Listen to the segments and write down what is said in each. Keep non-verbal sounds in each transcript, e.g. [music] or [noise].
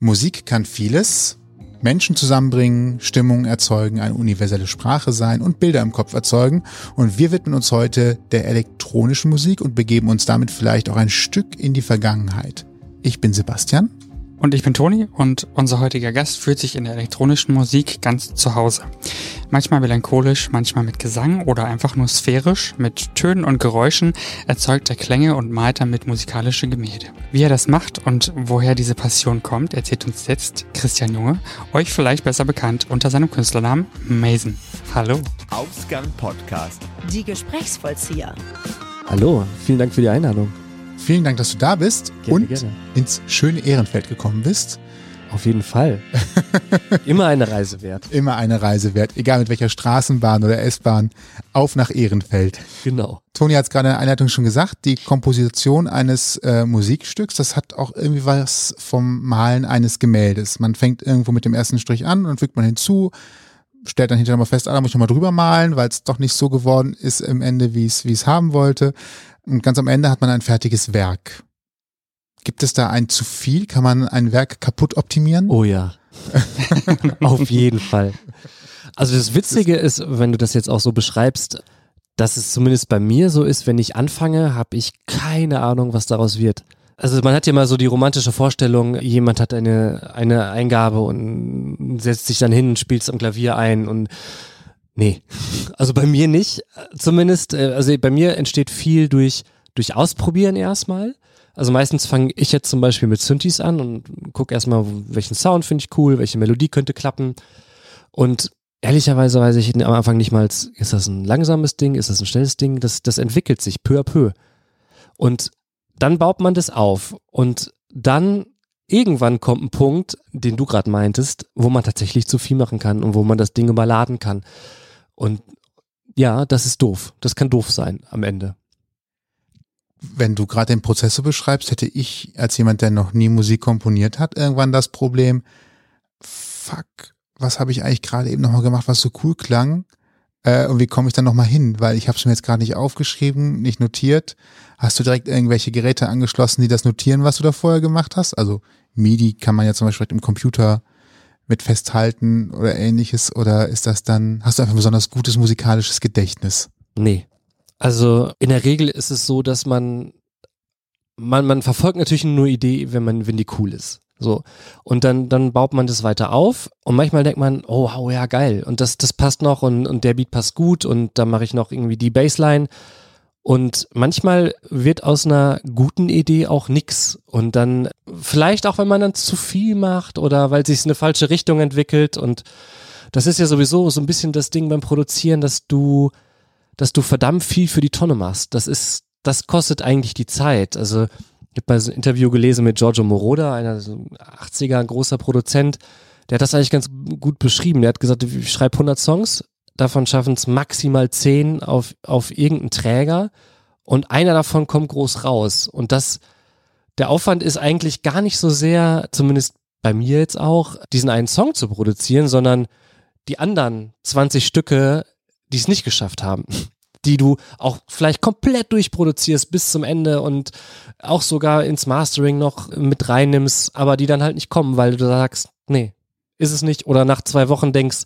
Musik kann vieles. Menschen zusammenbringen, Stimmung erzeugen, eine universelle Sprache sein und Bilder im Kopf erzeugen. Und wir widmen uns heute der elektronischen Musik und begeben uns damit vielleicht auch ein Stück in die Vergangenheit. Ich bin Sebastian. Und ich bin Toni und unser heutiger Gast fühlt sich in der elektronischen Musik ganz zu Hause. Manchmal melancholisch, manchmal mit Gesang oder einfach nur sphärisch, mit Tönen und Geräuschen erzeugt er Klänge und malt damit musikalische Gemälde. Wie er das macht und woher diese Passion kommt, erzählt uns jetzt Christian Junge, euch vielleicht besser bekannt unter seinem Künstlernamen Mason. Hallo. Ausgang Podcast. Die Gesprächsvollzieher. Hallo, vielen Dank für die Einladung. Vielen Dank, dass du da bist Gerne, und gerne. ins schöne Ehrenfeld gekommen bist. Auf jeden Fall. [laughs] Immer eine Reise wert. Immer eine Reise wert, egal mit welcher Straßenbahn oder S-Bahn, auf nach Ehrenfeld. Genau. Toni hat es gerade in der Einleitung schon gesagt, die Komposition eines äh, Musikstücks, das hat auch irgendwie was vom Malen eines Gemäldes. Man fängt irgendwo mit dem ersten Strich an und fügt man hinzu, stellt dann hinterher mal fest, ah, da muss ich nochmal drüber malen, weil es doch nicht so geworden ist im Ende, wie es wie es haben wollte. Und ganz am Ende hat man ein fertiges Werk. Gibt es da ein zu viel? Kann man ein Werk kaputt optimieren? Oh ja. [laughs] Auf jeden Fall. Also das Witzige ist, wenn du das jetzt auch so beschreibst, dass es zumindest bei mir so ist, wenn ich anfange, habe ich keine Ahnung, was daraus wird. Also man hat ja mal so die romantische Vorstellung, jemand hat eine, eine Eingabe und setzt sich dann hin und spielt es am Klavier ein und nee, also bei mir nicht. Zumindest, äh, also bei mir entsteht viel durch, durch Ausprobieren erstmal. Also meistens fange ich jetzt zum Beispiel mit Synthes an und gucke erstmal, welchen Sound finde ich cool, welche Melodie könnte klappen. Und ehrlicherweise weiß ich am Anfang nicht mal, ist das ein langsames Ding, ist das ein schnelles Ding? Das, das entwickelt sich peu à peu. Und dann baut man das auf. Und dann irgendwann kommt ein Punkt, den du gerade meintest, wo man tatsächlich zu viel machen kann und wo man das Ding überladen kann. Und ja, das ist doof. Das kann doof sein am Ende. wenn du gerade den Prozess so beschreibst, hätte ich als jemand, der noch nie Musik komponiert hat, irgendwann das Problem, fuck, was habe ich eigentlich gerade eben nochmal gemacht, was so cool klang? Äh, und wie komme ich dann nochmal hin? Weil ich habe es mir jetzt gerade nicht aufgeschrieben, nicht notiert. Hast du direkt irgendwelche Geräte angeschlossen, die das notieren, was du da vorher gemacht hast? Also MIDI kann man ja zum Beispiel im Computer mit festhalten oder ähnliches. Oder ist das dann, hast du einfach ein besonders gutes musikalisches Gedächtnis? Nee. Also in der Regel ist es so, dass man, man, man verfolgt natürlich nur Idee, wenn man, wenn die cool ist. So. Und dann, dann baut man das weiter auf und manchmal denkt man, oh, wow, ja, geil. Und das, das passt noch und, und der Beat passt gut und dann mache ich noch irgendwie die Bassline. Und manchmal wird aus einer guten Idee auch nix. Und dann, vielleicht auch, wenn man dann zu viel macht oder weil sich eine falsche Richtung entwickelt. Und das ist ja sowieso so ein bisschen das Ding beim Produzieren, dass du, dass du verdammt viel für die Tonne machst. Das ist, das kostet eigentlich die Zeit. Also ich habe mal so ein Interview gelesen mit Giorgio Moroder, einer so 80er großer Produzent. Der hat das eigentlich ganz gut beschrieben. Der hat gesagt, ich schreibe 100 Songs, davon schaffen es maximal 10 auf, auf irgendeinen Träger und einer davon kommt groß raus. Und das, der Aufwand ist eigentlich gar nicht so sehr, zumindest bei mir jetzt auch, diesen einen Song zu produzieren, sondern die anderen 20 Stücke, die es nicht geschafft haben. [laughs] Die du auch vielleicht komplett durchproduzierst bis zum Ende und auch sogar ins Mastering noch mit reinnimmst, aber die dann halt nicht kommen, weil du sagst, nee, ist es nicht. Oder nach zwei Wochen denkst,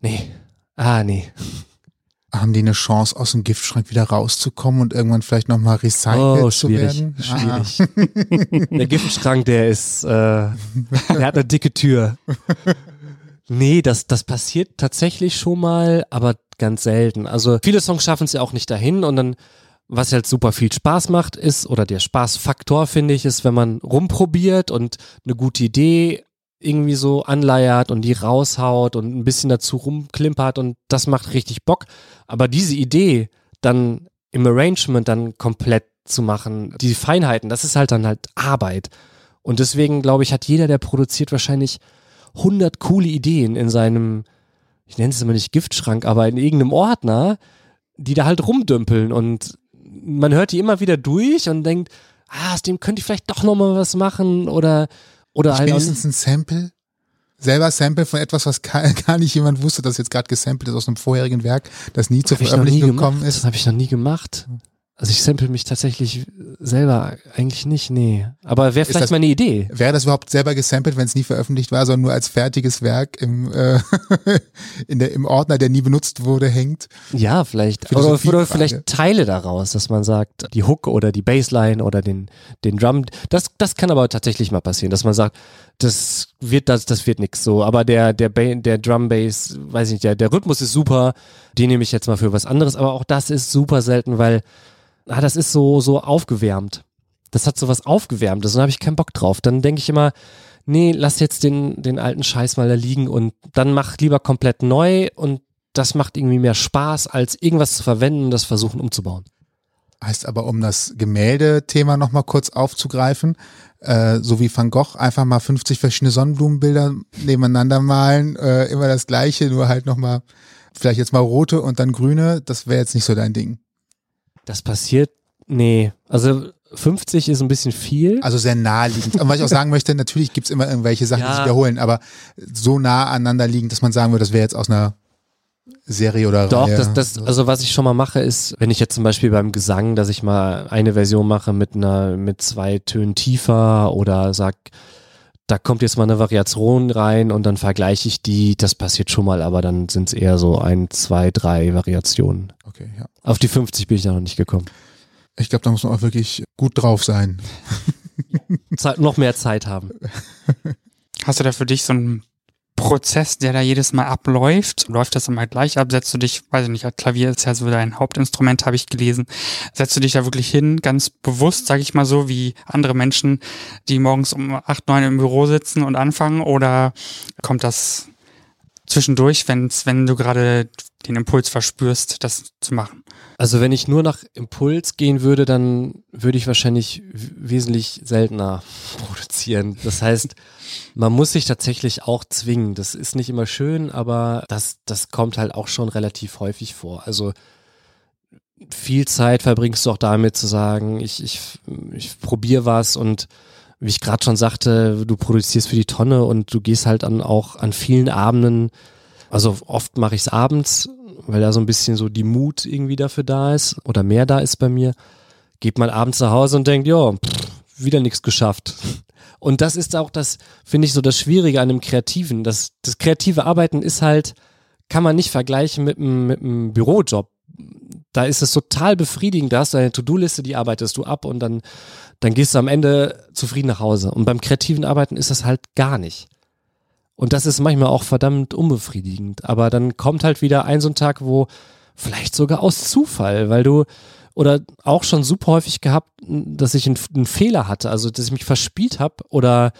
nee, ah, nee. Haben die eine Chance, aus dem Giftschrank wieder rauszukommen und irgendwann vielleicht nochmal recycelt Oh, zu schwierig, werden? schwierig. [laughs] Der Giftschrank, der ist, äh, der hat eine dicke Tür. Nee, das, das passiert tatsächlich schon mal, aber ganz selten. Also viele Songs schaffen es ja auch nicht dahin und dann, was halt super viel Spaß macht, ist, oder der Spaßfaktor, finde ich, ist, wenn man rumprobiert und eine gute Idee irgendwie so anleiert und die raushaut und ein bisschen dazu rumklimpert und das macht richtig Bock. Aber diese Idee dann im Arrangement dann komplett zu machen, die Feinheiten, das ist halt dann halt Arbeit. Und deswegen glaube ich, hat jeder, der produziert, wahrscheinlich 100 coole Ideen in seinem, ich nenne es immer nicht Giftschrank, aber in irgendeinem Ordner, die da halt rumdümpeln und man hört die immer wieder durch und denkt, ah, aus dem könnte ich vielleicht doch nochmal was machen oder, oder halt Wenigstens ein Sample? Selber Sample von etwas, was [laughs] gar, nicht jemand wusste, dass jetzt gerade gesampelt ist aus einem vorherigen Werk, das nie zur nie Veröffentlichung gemacht. gekommen Das ist. habe ich noch nie gemacht. Also ich sample mich tatsächlich selber eigentlich nicht, nee. Aber wäre vielleicht das- mal eine Idee. Wäre das überhaupt selber gesampelt, wenn es nie veröffentlicht war, sondern nur als fertiges Werk im, äh, [laughs] in der, im Ordner, der nie benutzt wurde, hängt? Ja, vielleicht. Oder, oder vielleicht Teile daraus, dass man sagt, die Hook oder die Bassline oder den, den Drum. Das, das kann aber tatsächlich mal passieren, dass man sagt, das wird, das, das wird nix so. Aber der, der, ba der Drum Bass, weiß ich nicht, der, der Rhythmus ist super. Den nehme ich jetzt mal für was anderes. Aber auch das ist super selten, weil, ah, das ist so, so aufgewärmt. Das hat so was Aufgewärmtes da habe ich keinen Bock drauf. Dann denke ich immer, nee, lass jetzt den, den alten Scheiß mal da liegen und dann mach lieber komplett neu und das macht irgendwie mehr Spaß, als irgendwas zu verwenden und das versuchen umzubauen. Heißt aber, um das Gemälde-Thema nochmal kurz aufzugreifen, äh, so wie Van Gogh, einfach mal 50 verschiedene Sonnenblumenbilder nebeneinander malen, äh, immer das gleiche, nur halt nochmal, vielleicht jetzt mal rote und dann grüne, das wäre jetzt nicht so dein Ding. Das passiert, nee, also 50 ist ein bisschen viel. Also sehr naheliegend. Und was ich auch sagen möchte, natürlich gibt's immer irgendwelche Sachen, die Ja. sich wiederholen, aber so nah aneinander liegen, dass man sagen würde, das wäre jetzt aus einer Serie oder Doch, Reihe. das, das, also was ich schon mal mache, ist, wenn ich jetzt zum Beispiel beim Gesang, dass ich mal eine Version mache mit einer, mit zwei Tönen tiefer oder sag, da kommt jetzt mal eine Variation rein und dann vergleiche ich die, das passiert schon mal, aber dann sind es eher so ein, zwei, drei Variationen. Okay, ja. Auf die 50 bin ich da noch nicht gekommen. Ich glaube, da muss man auch wirklich gut drauf sein. Zeit, noch mehr Zeit haben. [laughs] Hast du da für dich so einen Prozess, der da jedes Mal abläuft? Läuft das immer gleich ab? Setzt du dich, weiß ich nicht, Klavier ist ja so dein Hauptinstrument, habe ich gelesen. Setzt du dich da wirklich hin, ganz bewusst, sage ich mal so, wie andere Menschen, die morgens um acht, neun im Büro sitzen und anfangen? Oder kommt das zwischendurch, wenn's, wenn du gerade den Impuls verspürst, das zu machen? Also wenn ich nur nach Impuls gehen würde, dann würde ich wahrscheinlich wesentlich seltener [laughs] produzieren. Das heißt, man muss sich tatsächlich auch zwingen. Das ist nicht immer schön, aber das, das kommt halt auch schon relativ häufig vor. Also viel Zeit verbringst du auch damit zu sagen, ich, ich, ich probiere was und wie ich gerade schon sagte, du produzierst für die Tonne und du gehst halt dann auch an vielen Abenden, also oft mache ich es abends, weil da so ein bisschen so die Mut irgendwie dafür da ist oder mehr da ist bei mir, geht man abends nach Hause und denkt, ja, wieder nichts geschafft. [laughs] Und das ist auch das, finde ich, so das Schwierige an dem Kreativen. Das, das kreative Arbeiten ist halt, kann man nicht vergleichen mit einem, mit einem Bürojob. Da ist es total befriedigend. Da hast du eine To-Do-Liste, die arbeitest du ab und dann, dann gehst du am Ende zufrieden nach Hause. Und beim kreativen Arbeiten ist das halt gar nicht. Und das ist manchmal auch verdammt unbefriedigend. Aber dann kommt halt wieder ein so ein Tag, wo vielleicht sogar aus Zufall, weil du oder auch schon super häufig gehabt, dass ich einen, einen Fehler hatte, also dass ich mich verspielt habe oder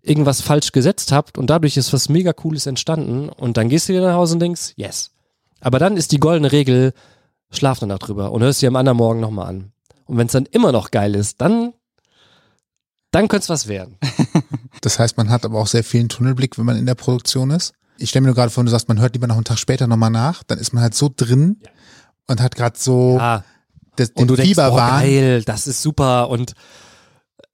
irgendwas falsch gesetzt habe und dadurch ist was mega cooles entstanden und dann gehst du wieder nach Hause und denkst, yes. Aber dann ist die goldene Regel, schlaf danach drüber und hörst dir am anderen Morgen nochmal an. Und wenn es dann immer noch geil ist, dann dann könnte es was werden. [laughs] Das heißt, man hat aber auch sehr vielen Tunnelblick, wenn man in der Produktion ist. Ich stelle mir nur gerade vor, du sagst, man hört lieber noch einen Tag später nochmal nach, dann ist man halt so drin und hat gerade so Ah, das, den und du denkst, oh, geil, das ist super und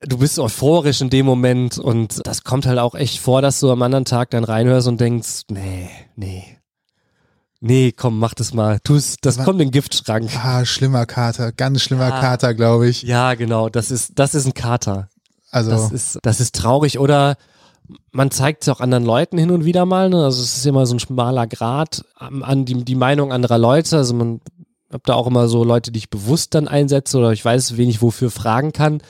du bist euphorisch in dem Moment und das kommt halt auch echt vor, dass du am anderen Tag dann reinhörst und denkst, nee, nee, nee, komm, mach das mal, tu's, das Was? kommt in den Giftschrank. Ah, schlimmer Kater, ganz schlimmer Ja. Kater, glaube ich. Ja, genau, das ist, das ist ein Kater. Also, Das ist, das ist traurig oder man zeigt es auch anderen Leuten hin und wieder mal. Ne? Also es ist immer so ein schmaler Grad an die, die Meinung anderer Leute. Also man hab da auch immer so Leute, die ich bewusst dann einsetze oder ich weiß, wen ich wofür fragen kann.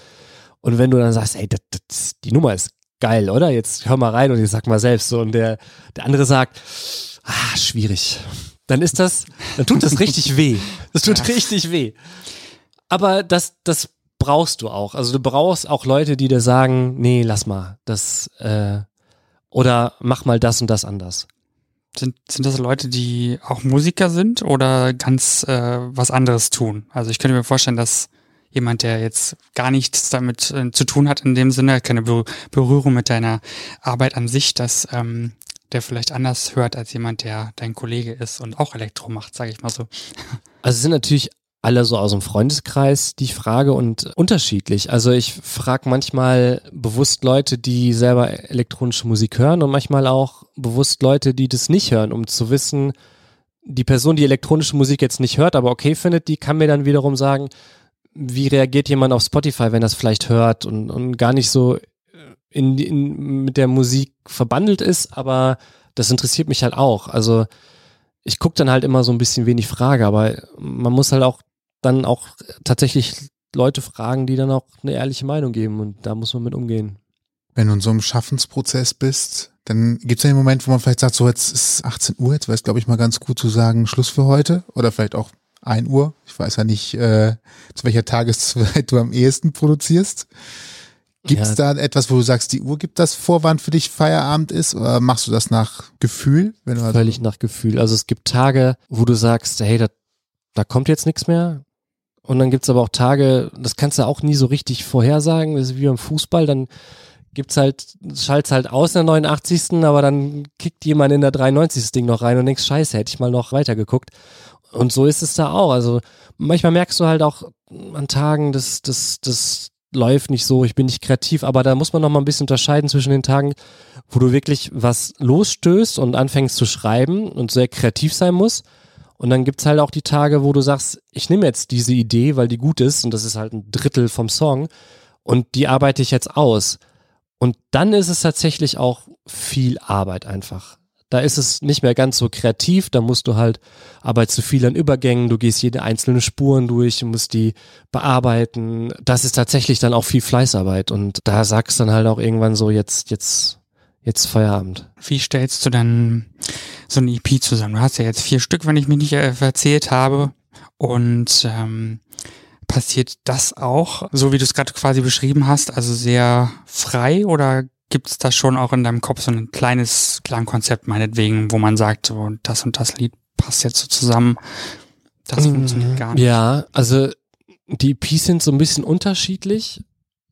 Und wenn du dann sagst, ey, das, das, die Nummer ist geil, oder? Jetzt hör mal rein und ich sag mal selbst so. Und der, der andere sagt, ah, schwierig. Dann ist das, dann tut das richtig weh. Das tut richtig weh. Aber das, das brauchst du auch. Also du brauchst auch Leute, die dir sagen, nee, lass mal, das, äh, oder mach mal das und das anders. Sind, sind das Leute, die auch Musiker sind oder ganz äh, was anderes tun? Also ich könnte mir vorstellen, dass jemand, der jetzt gar nichts damit äh, zu tun hat in dem Sinne, keine Be Berührung mit deiner Arbeit an sich, dass ähm, der vielleicht anders hört als jemand, der dein Kollege ist und auch Elektro macht, sage ich mal so. Also es sind natürlich alle so aus dem Freundeskreis, die frage und unterschiedlich. Also ich frage manchmal bewusst Leute, die selber elektronische Musik hören und manchmal auch bewusst Leute, die das nicht hören, um zu wissen, die Person, die elektronische Musik jetzt nicht hört, aber okay findet, die kann mir dann wiederum sagen, wie reagiert jemand auf Spotify, wenn das vielleicht hört und, und gar nicht so in, in, mit der Musik verbandelt ist, aber das interessiert mich halt auch. Also ich gucke dann halt immer so ein bisschen wenig Frage, aber man muss halt auch dann auch tatsächlich Leute fragen, die dann auch eine ehrliche Meinung geben und da muss man mit umgehen. Wenn du in so einem Schaffensprozess bist, dann gibt es ja den Moment, wo man vielleicht sagt, so jetzt ist 18 Uhr, jetzt wäre es, glaube ich, mal ganz gut zu sagen, Schluss für heute oder vielleicht auch 1 Uhr. Ich weiß ja nicht, äh, zu welcher Tageszeit [laughs] du am ehesten produzierst. Gibt es ja. da etwas, wo du sagst, die Uhr gibt das vor, wann für dich Feierabend ist? Oder machst du das nach Gefühl? Wenn du also Völlig nach Gefühl. Also es gibt Tage, wo du sagst, hey, da, da kommt jetzt nichts mehr. Und dann gibt's aber auch Tage, das kannst du auch nie so richtig vorhersagen. Das ist wie beim Fußball, dann gibt's halt, schalt's halt aus in der 89. Aber dann kickt jemand in der 93. Ding noch rein und denkst, scheiße, hätte ich mal noch weitergeguckt. Und so ist es da auch. Also manchmal merkst du halt auch an Tagen, dass, dass, dass läuft nicht so, ich bin nicht kreativ, aber da muss man noch mal ein bisschen unterscheiden zwischen den Tagen, wo du wirklich was losstößt und anfängst zu schreiben und sehr kreativ sein muss. Und dann gibt's halt auch die Tage, wo du sagst, ich nehme jetzt diese Idee, weil die gut ist und das ist halt ein Drittel vom Song und die arbeite ich jetzt aus. Und dann ist es tatsächlich auch viel Arbeit einfach. Da ist es nicht mehr ganz so kreativ, da musst du halt, arbeitest du viel an Übergängen, du gehst jede einzelne Spuren durch, musst die bearbeiten. Das ist tatsächlich dann auch viel Fleißarbeit und da sagst dann halt auch irgendwann so, jetzt, jetzt, jetzt Feierabend. Wie stellst du dann so ein EP zusammen? Du hast ja jetzt vier Stück, wenn ich mich nicht äh, erzählt habe und ähm, passiert das auch, so wie du es gerade quasi beschrieben hast, also sehr frei oder gibt es da schon auch in deinem Kopf so ein kleines Klangkonzept meinetwegen, wo man sagt, so das und das Lied passt jetzt so zusammen. Das mhm. funktioniert gar nicht. Ja, also die EPs sind so ein bisschen unterschiedlich,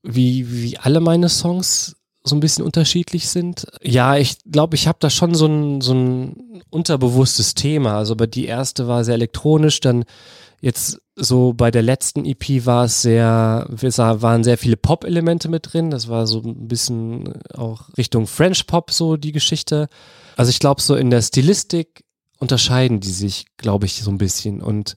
wie, wie alle meine Songs so ein bisschen unterschiedlich sind. Ja, ich glaube, ich habe da schon so ein, so ein unterbewusstes Thema. Also bei die erste war sehr elektronisch, dann Jetzt so bei der letzten EP war es sehr, waren sehr viele Pop-Elemente mit drin. Das war so ein bisschen auch Richtung French Pop so die Geschichte. Also ich glaube so in der Stilistik unterscheiden die sich, glaube ich, so ein bisschen. Und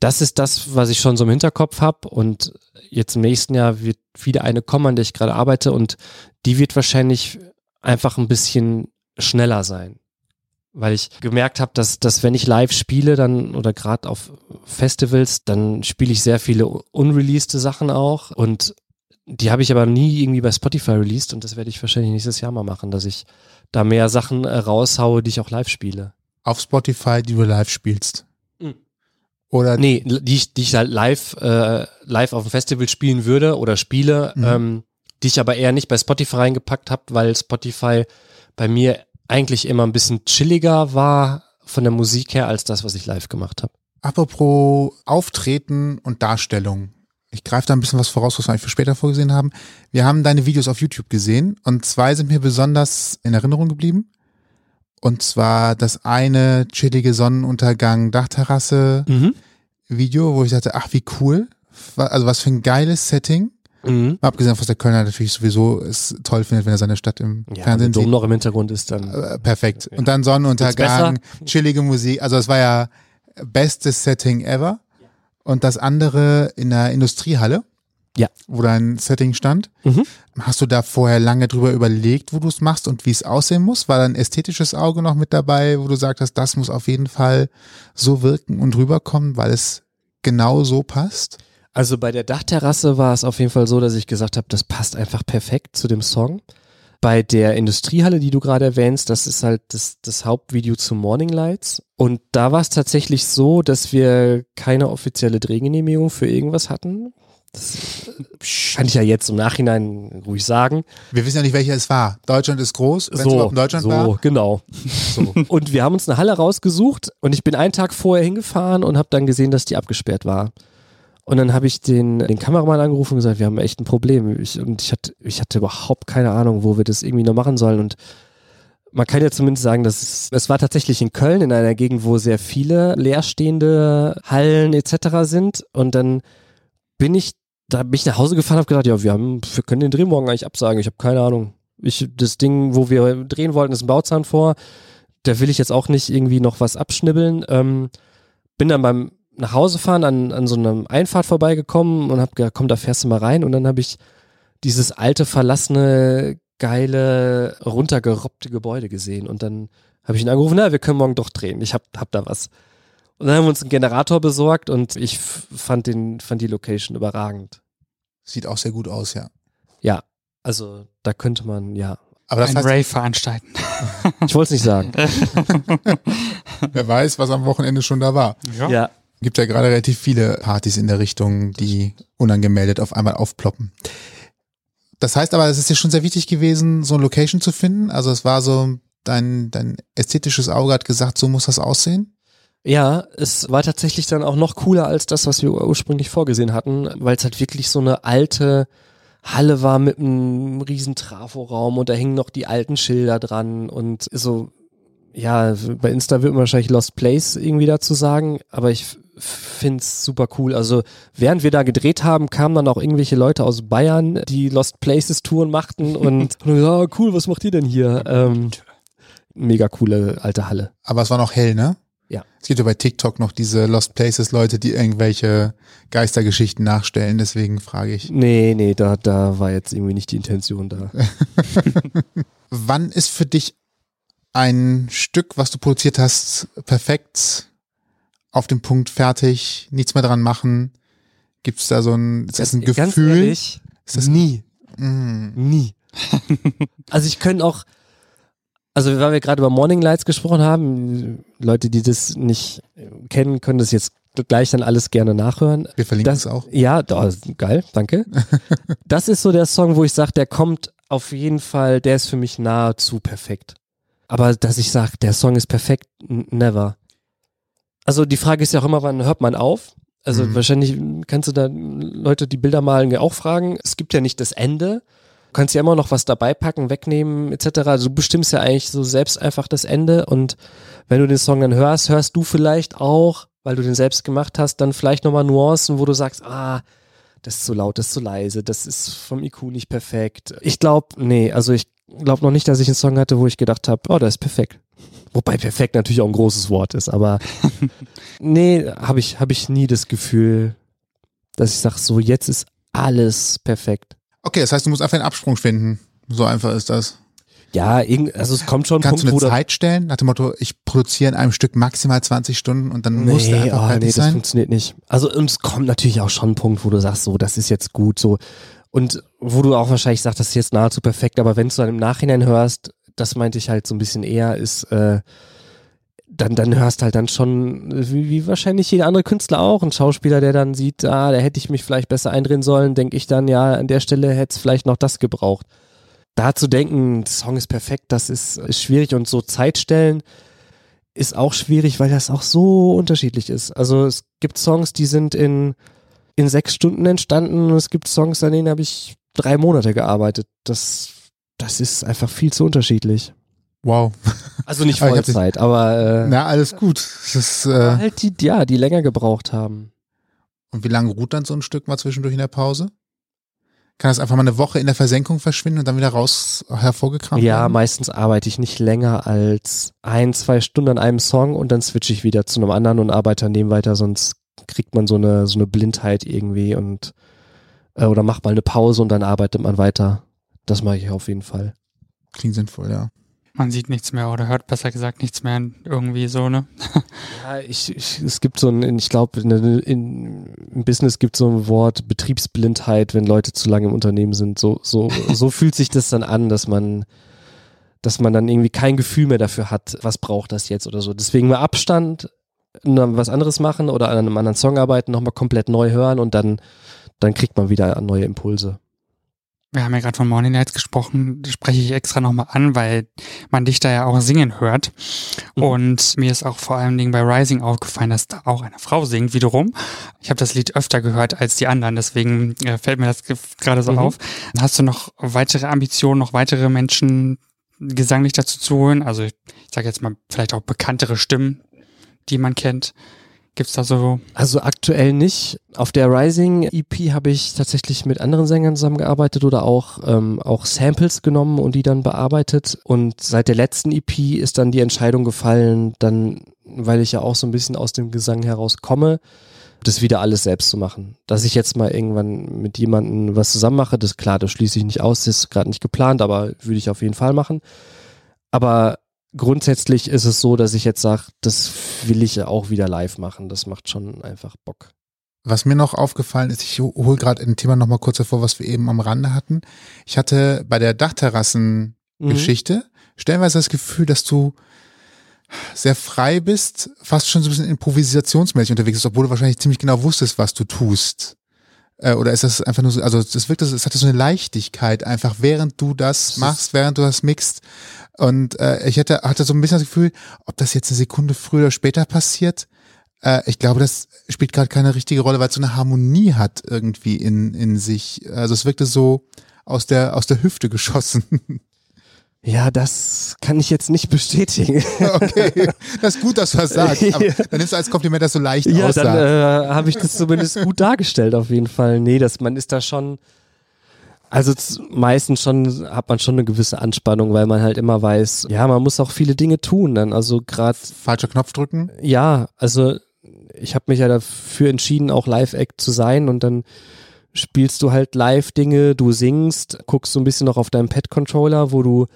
das ist das, was ich schon so im Hinterkopf habe. Und jetzt im nächsten Jahr wird wieder eine kommen, an der ich gerade arbeite. Und die wird wahrscheinlich einfach ein bisschen schneller sein weil ich gemerkt habe, dass, dass wenn ich live spiele, dann oder gerade auf Festivals, dann spiele ich sehr viele unreleased Sachen auch und die habe ich aber nie irgendwie bei Spotify released und das werde ich wahrscheinlich nächstes Jahr mal machen, dass ich da mehr Sachen äh, raushaue, die ich auch live spiele. Auf Spotify, die du live spielst? Oder? Nee, die ich, die ich halt live, äh, live auf dem Festival spielen würde oder spiele, mhm. ähm, die ich aber eher nicht bei Spotify reingepackt habe, weil Spotify bei mir eigentlich immer ein bisschen chilliger war von der Musik her als das, was ich live gemacht habe. Apropos Auftreten und Darstellung. Ich greife da ein bisschen was voraus, was wir eigentlich für später vorgesehen haben. Wir haben deine Videos auf YouTube gesehen und zwei sind mir besonders in Erinnerung geblieben. Und zwar das eine chillige Sonnenuntergang Dachterrasse mhm. Video, wo ich dachte, ach wie cool. Also was für ein geiles Setting. Mhm. Abgesehen davon, dass der Kölner natürlich sowieso es toll findet, wenn er seine Stadt im ja, Fernsehen sieht. Dom noch im Hintergrund ist dann. Äh, perfekt. Und dann Sonnenuntergang, chillige Musik. Also es war ja bestes Setting ever. Und das andere in der Industriehalle. Ja. Wo dein Setting stand. Mhm. Hast du da vorher lange drüber überlegt, wo du es machst und wie es aussehen muss? War da ein ästhetisches Auge noch mit dabei, wo du sagtest, das muss auf jeden Fall so wirken und rüberkommen, weil es genau so passt? Also bei der Dachterrasse war es auf jeden Fall so, dass ich gesagt habe, das passt einfach perfekt zu dem Song. Bei der Industriehalle, die du gerade erwähnst, das ist halt das, das Hauptvideo zu Morning Lights. Und da war es tatsächlich so, dass wir keine offizielle Drehgenehmigung für irgendwas hatten. Das kann ich ja jetzt im Nachhinein ruhig sagen. Wir wissen ja nicht, welcher es war. Deutschland ist groß, wenn so, es überhaupt Deutschland so, war. Genau. So. und wir haben uns eine Halle rausgesucht und ich bin einen Tag vorher hingefahren und habe dann gesehen, dass die abgesperrt war. Und dann habe ich den, den Kameramann angerufen und gesagt, wir haben echt ein Problem. Ich, und ich hatte, ich hatte überhaupt keine Ahnung, wo wir das irgendwie noch machen sollen. Und man kann ja zumindest sagen, dass es, es war tatsächlich in Köln, in einer Gegend, wo sehr viele leerstehende Hallen etc. sind. Und dann bin ich, da bin ich nach Hause gefahren und habe gedacht, ja, wir haben, wir können den Dreh morgen eigentlich absagen. Ich habe keine Ahnung. Ich, das Ding, wo wir drehen wollten, ist ein Bauzahn vor. Da will ich jetzt auch nicht irgendwie noch was abschnibbeln. Ähm, bin dann beim nach Hause fahren, an, an so einer Einfahrt vorbeigekommen und habe gedacht, komm, da fährst du mal rein. Und dann habe ich dieses alte, verlassene, geile, runtergerobbte Gebäude gesehen. Und dann habe ich ihn angerufen, na, wir können morgen doch drehen. Ich hab, hab da was. Und dann haben wir uns einen Generator besorgt und ich fand den, fand die Location überragend. Sieht auch sehr gut aus, ja. Ja, also da könnte man, ja. Aber das Ein heißt, Rave veranstalten. [laughs] Ich wollte es nicht sagen. [laughs] wer weiß, was am Wochenende schon da war. ja. Gibt ja gerade relativ viele Partys in der Richtung, die unangemeldet auf einmal aufploppen. Das heißt aber, es ist dir schon sehr wichtig gewesen, so eine Location zu finden. Also es war so, dein, dein ästhetisches Auge hat gesagt, so muss das aussehen. Ja, es war tatsächlich dann auch noch cooler als das, was wir ursprünglich vorgesehen hatten, weil es halt wirklich so eine alte Halle war mit einem riesen Traforaum und da hingen noch die alten Schilder dran und so, ja, bei Insta wird man wahrscheinlich Lost Place irgendwie dazu sagen, aber ich f- find's super cool. Also während wir da gedreht haben, kamen dann auch irgendwelche Leute aus Bayern, die Lost Places Touren machten und, und [laughs] ja, cool, was macht ihr denn hier? Ähm, mega coole alte Halle. Aber es war noch hell, ne? Ja. Es gibt ja bei TikTok noch diese Lost Places Leute, die irgendwelche Geistergeschichten nachstellen. Deswegen frage ich, Nee, nee, da, da war jetzt irgendwie nicht die Intention da. [laughs] wann ist für dich ein Stück, was du produziert hast, perfekt auf dem Punkt fertig, nichts mehr dran machen? Gibt es da so ein, ist das ein Ganz Gefühl? ehrlich, Ist das nie, Mm. nie. [laughs] also ich könnte auch, also weil wir gerade über Morning Lights gesprochen haben, Leute, die das nicht kennen, können das jetzt gleich dann alles gerne nachhören. Wir verlinken Das, es auch. Ja, da, geil, danke. [laughs] das ist so der Song, wo ich sage, der kommt auf jeden Fall, der ist für mich nahezu perfekt. Aber dass ich sage, der Song ist perfekt, never. Also die Frage ist ja auch immer, wann hört man auf? Also Mhm. wahrscheinlich kannst du da Leute, die Bilder malen, ja auch fragen. Es gibt ja nicht das Ende. Du kannst ja immer noch was dabei packen, wegnehmen, etc. Also du bestimmst ja eigentlich so selbst einfach das Ende und wenn du den Song dann hörst, hörst du vielleicht auch, weil du den selbst gemacht hast, dann vielleicht nochmal Nuancen, wo du sagst, ah, das ist zu laut, das ist zu leise, das ist vom IQ nicht perfekt. Ich glaube, nee, also ich glaube noch nicht, dass ich einen Song hatte, wo ich gedacht habe, oh, der ist perfekt. Wobei perfekt natürlich auch ein großes Wort ist, aber [laughs] nee, habe ich, hab ich nie das Gefühl, dass ich sage, so jetzt ist alles perfekt. Okay, das heißt, du musst einfach einen Absprung finden. So einfach ist das. Ja, also es kommt schon Kannst Punkt, du eine Zeit stellen, nach dem Motto, ich produziere in einem Stück maximal 20 Stunden und dann muss der Nee, einfach oh, fertig nee, das sein? funktioniert nicht. Also und es kommt natürlich auch schon ein Punkt, wo du sagst, so, das ist jetzt gut, so. Und wo du auch wahrscheinlich sagst, das ist jetzt nahezu perfekt, aber wenn du dann im Nachhinein hörst, das meinte ich halt so ein bisschen eher, ist, äh, dann, dann hörst halt dann schon, wie, wie wahrscheinlich jeder andere Künstler auch, ein Schauspieler, der dann sieht, ah, da hätte ich mich vielleicht besser eindrehen sollen, denke ich dann, ja, an der Stelle hätte es vielleicht noch das gebraucht. Da zu denken, der Song ist perfekt, das ist, ist schwierig und so Zeitstellen ist auch schwierig, weil das auch so unterschiedlich ist. Also es gibt Songs, die sind in, in sechs Stunden entstanden und es gibt Songs, an denen habe ich drei Monate gearbeitet. Das, das ist einfach viel zu unterschiedlich. Wow. Also nicht [laughs] Vollzeit, aber äh, Na, alles gut. Ist, äh, halt die, ja, die länger gebraucht haben. und wie lange ruht dann so ein Stück mal zwischendurch in der Pause? Kann das einfach mal eine Woche in der Versenkung verschwinden und dann wieder raus hervorgekramt Ja, werden? meistens arbeite ich nicht länger als ein, zwei Stunden an einem Song und dann switche ich wieder zu einem anderen und arbeite an dem weiter, sonst kriegt man so eine, so eine Blindheit irgendwie und äh, oder macht mal eine Pause und dann arbeitet man weiter. Das mache ich auf jeden Fall. Klingt sinnvoll, ja. Man sieht nichts mehr oder hört besser gesagt nichts mehr irgendwie so, ne? Ja, ich, ich, es gibt so ein, ich glaube, im Business gibt so ein Wort Betriebsblindheit, wenn Leute zu lange im Unternehmen sind. So, so, so [laughs] fühlt sich das dann an, dass man, dass man dann irgendwie kein Gefühl mehr dafür hat, was braucht das jetzt oder so. Deswegen mal Abstand, was anderes machen oder an einem anderen Song arbeiten, nochmal komplett neu hören und dann, dann kriegt man wieder neue Impulse. Wir haben ja gerade von Morning Lights gesprochen, das spreche ich extra nochmal an, weil man dich da ja auch singen hört. Mhm. Und mir ist auch vor allen Dingen bei Rising aufgefallen, dass da auch eine Frau singt wiederum. Ich habe das Lied öfter gehört als die anderen, deswegen äh, fällt mir das ge- gerade so Mhm. auf. Hast du noch weitere Ambitionen, noch weitere Menschen gesanglich dazu zu holen? Also ich sage jetzt mal vielleicht auch bekanntere Stimmen, die man kennt. Gibt's da so, Also aktuell nicht. Auf der Rising EP habe ich tatsächlich mit anderen Sängern zusammengearbeitet oder auch, ähm, auch Samples genommen und die dann bearbeitet. Und seit der letzten EP ist dann die Entscheidung gefallen, dann, weil ich ja auch so ein bisschen aus dem Gesang heraus komme, das wieder alles selbst zu machen. Dass ich jetzt mal irgendwann mit jemandem was zusammen mache, das klar, das schließe ich nicht aus, das ist gerade nicht geplant, aber würde ich auf jeden Fall machen. Aber grundsätzlich ist es so, dass ich jetzt sage, das will ich ja auch wieder live machen. Das macht schon einfach Bock. Was mir noch aufgefallen ist, ich hole gerade ein Thema noch mal kurz hervor, was wir eben am Rande hatten. Ich hatte bei der Dachterrassen-Geschichte stellenweise das Gefühl, dass du sehr frei bist, fast schon so ein bisschen improvisationsmäßig unterwegs bist, obwohl du wahrscheinlich ziemlich genau wusstest, was du tust. Äh, oder ist das einfach nur so, also das wirkt, es hatte so eine Leichtigkeit einfach, während du das machst, während du das mixt. Und äh, ich hatte, hatte so ein bisschen das Gefühl, ob das jetzt eine Sekunde früher oder später passiert. Äh, ich glaube, das spielt gerade keine richtige Rolle, weil es so eine Harmonie hat irgendwie in, in sich. Also es wirkte so aus der, aus der Hüfte [laughs] geschossen. Ja, das kann ich jetzt nicht bestätigen. [laughs] okay, das ist gut, dass du das sagst. Aber dann du als Kompliment, dass du leicht ja, aussahst. dann äh, habe ich das zumindest gut dargestellt auf jeden Fall. Nee, das, man ist da schon, also meistens schon hat man schon eine gewisse Anspannung, weil man halt immer weiß, ja, man muss auch viele Dinge tun dann. Also gerade Falscher Knopf drücken. Ja, also ich habe mich ja dafür entschieden, auch Live-Act zu sein und dann spielst du halt Live-Dinge, du singst, guckst so ein bisschen noch auf deinem Pad-Controller, wo du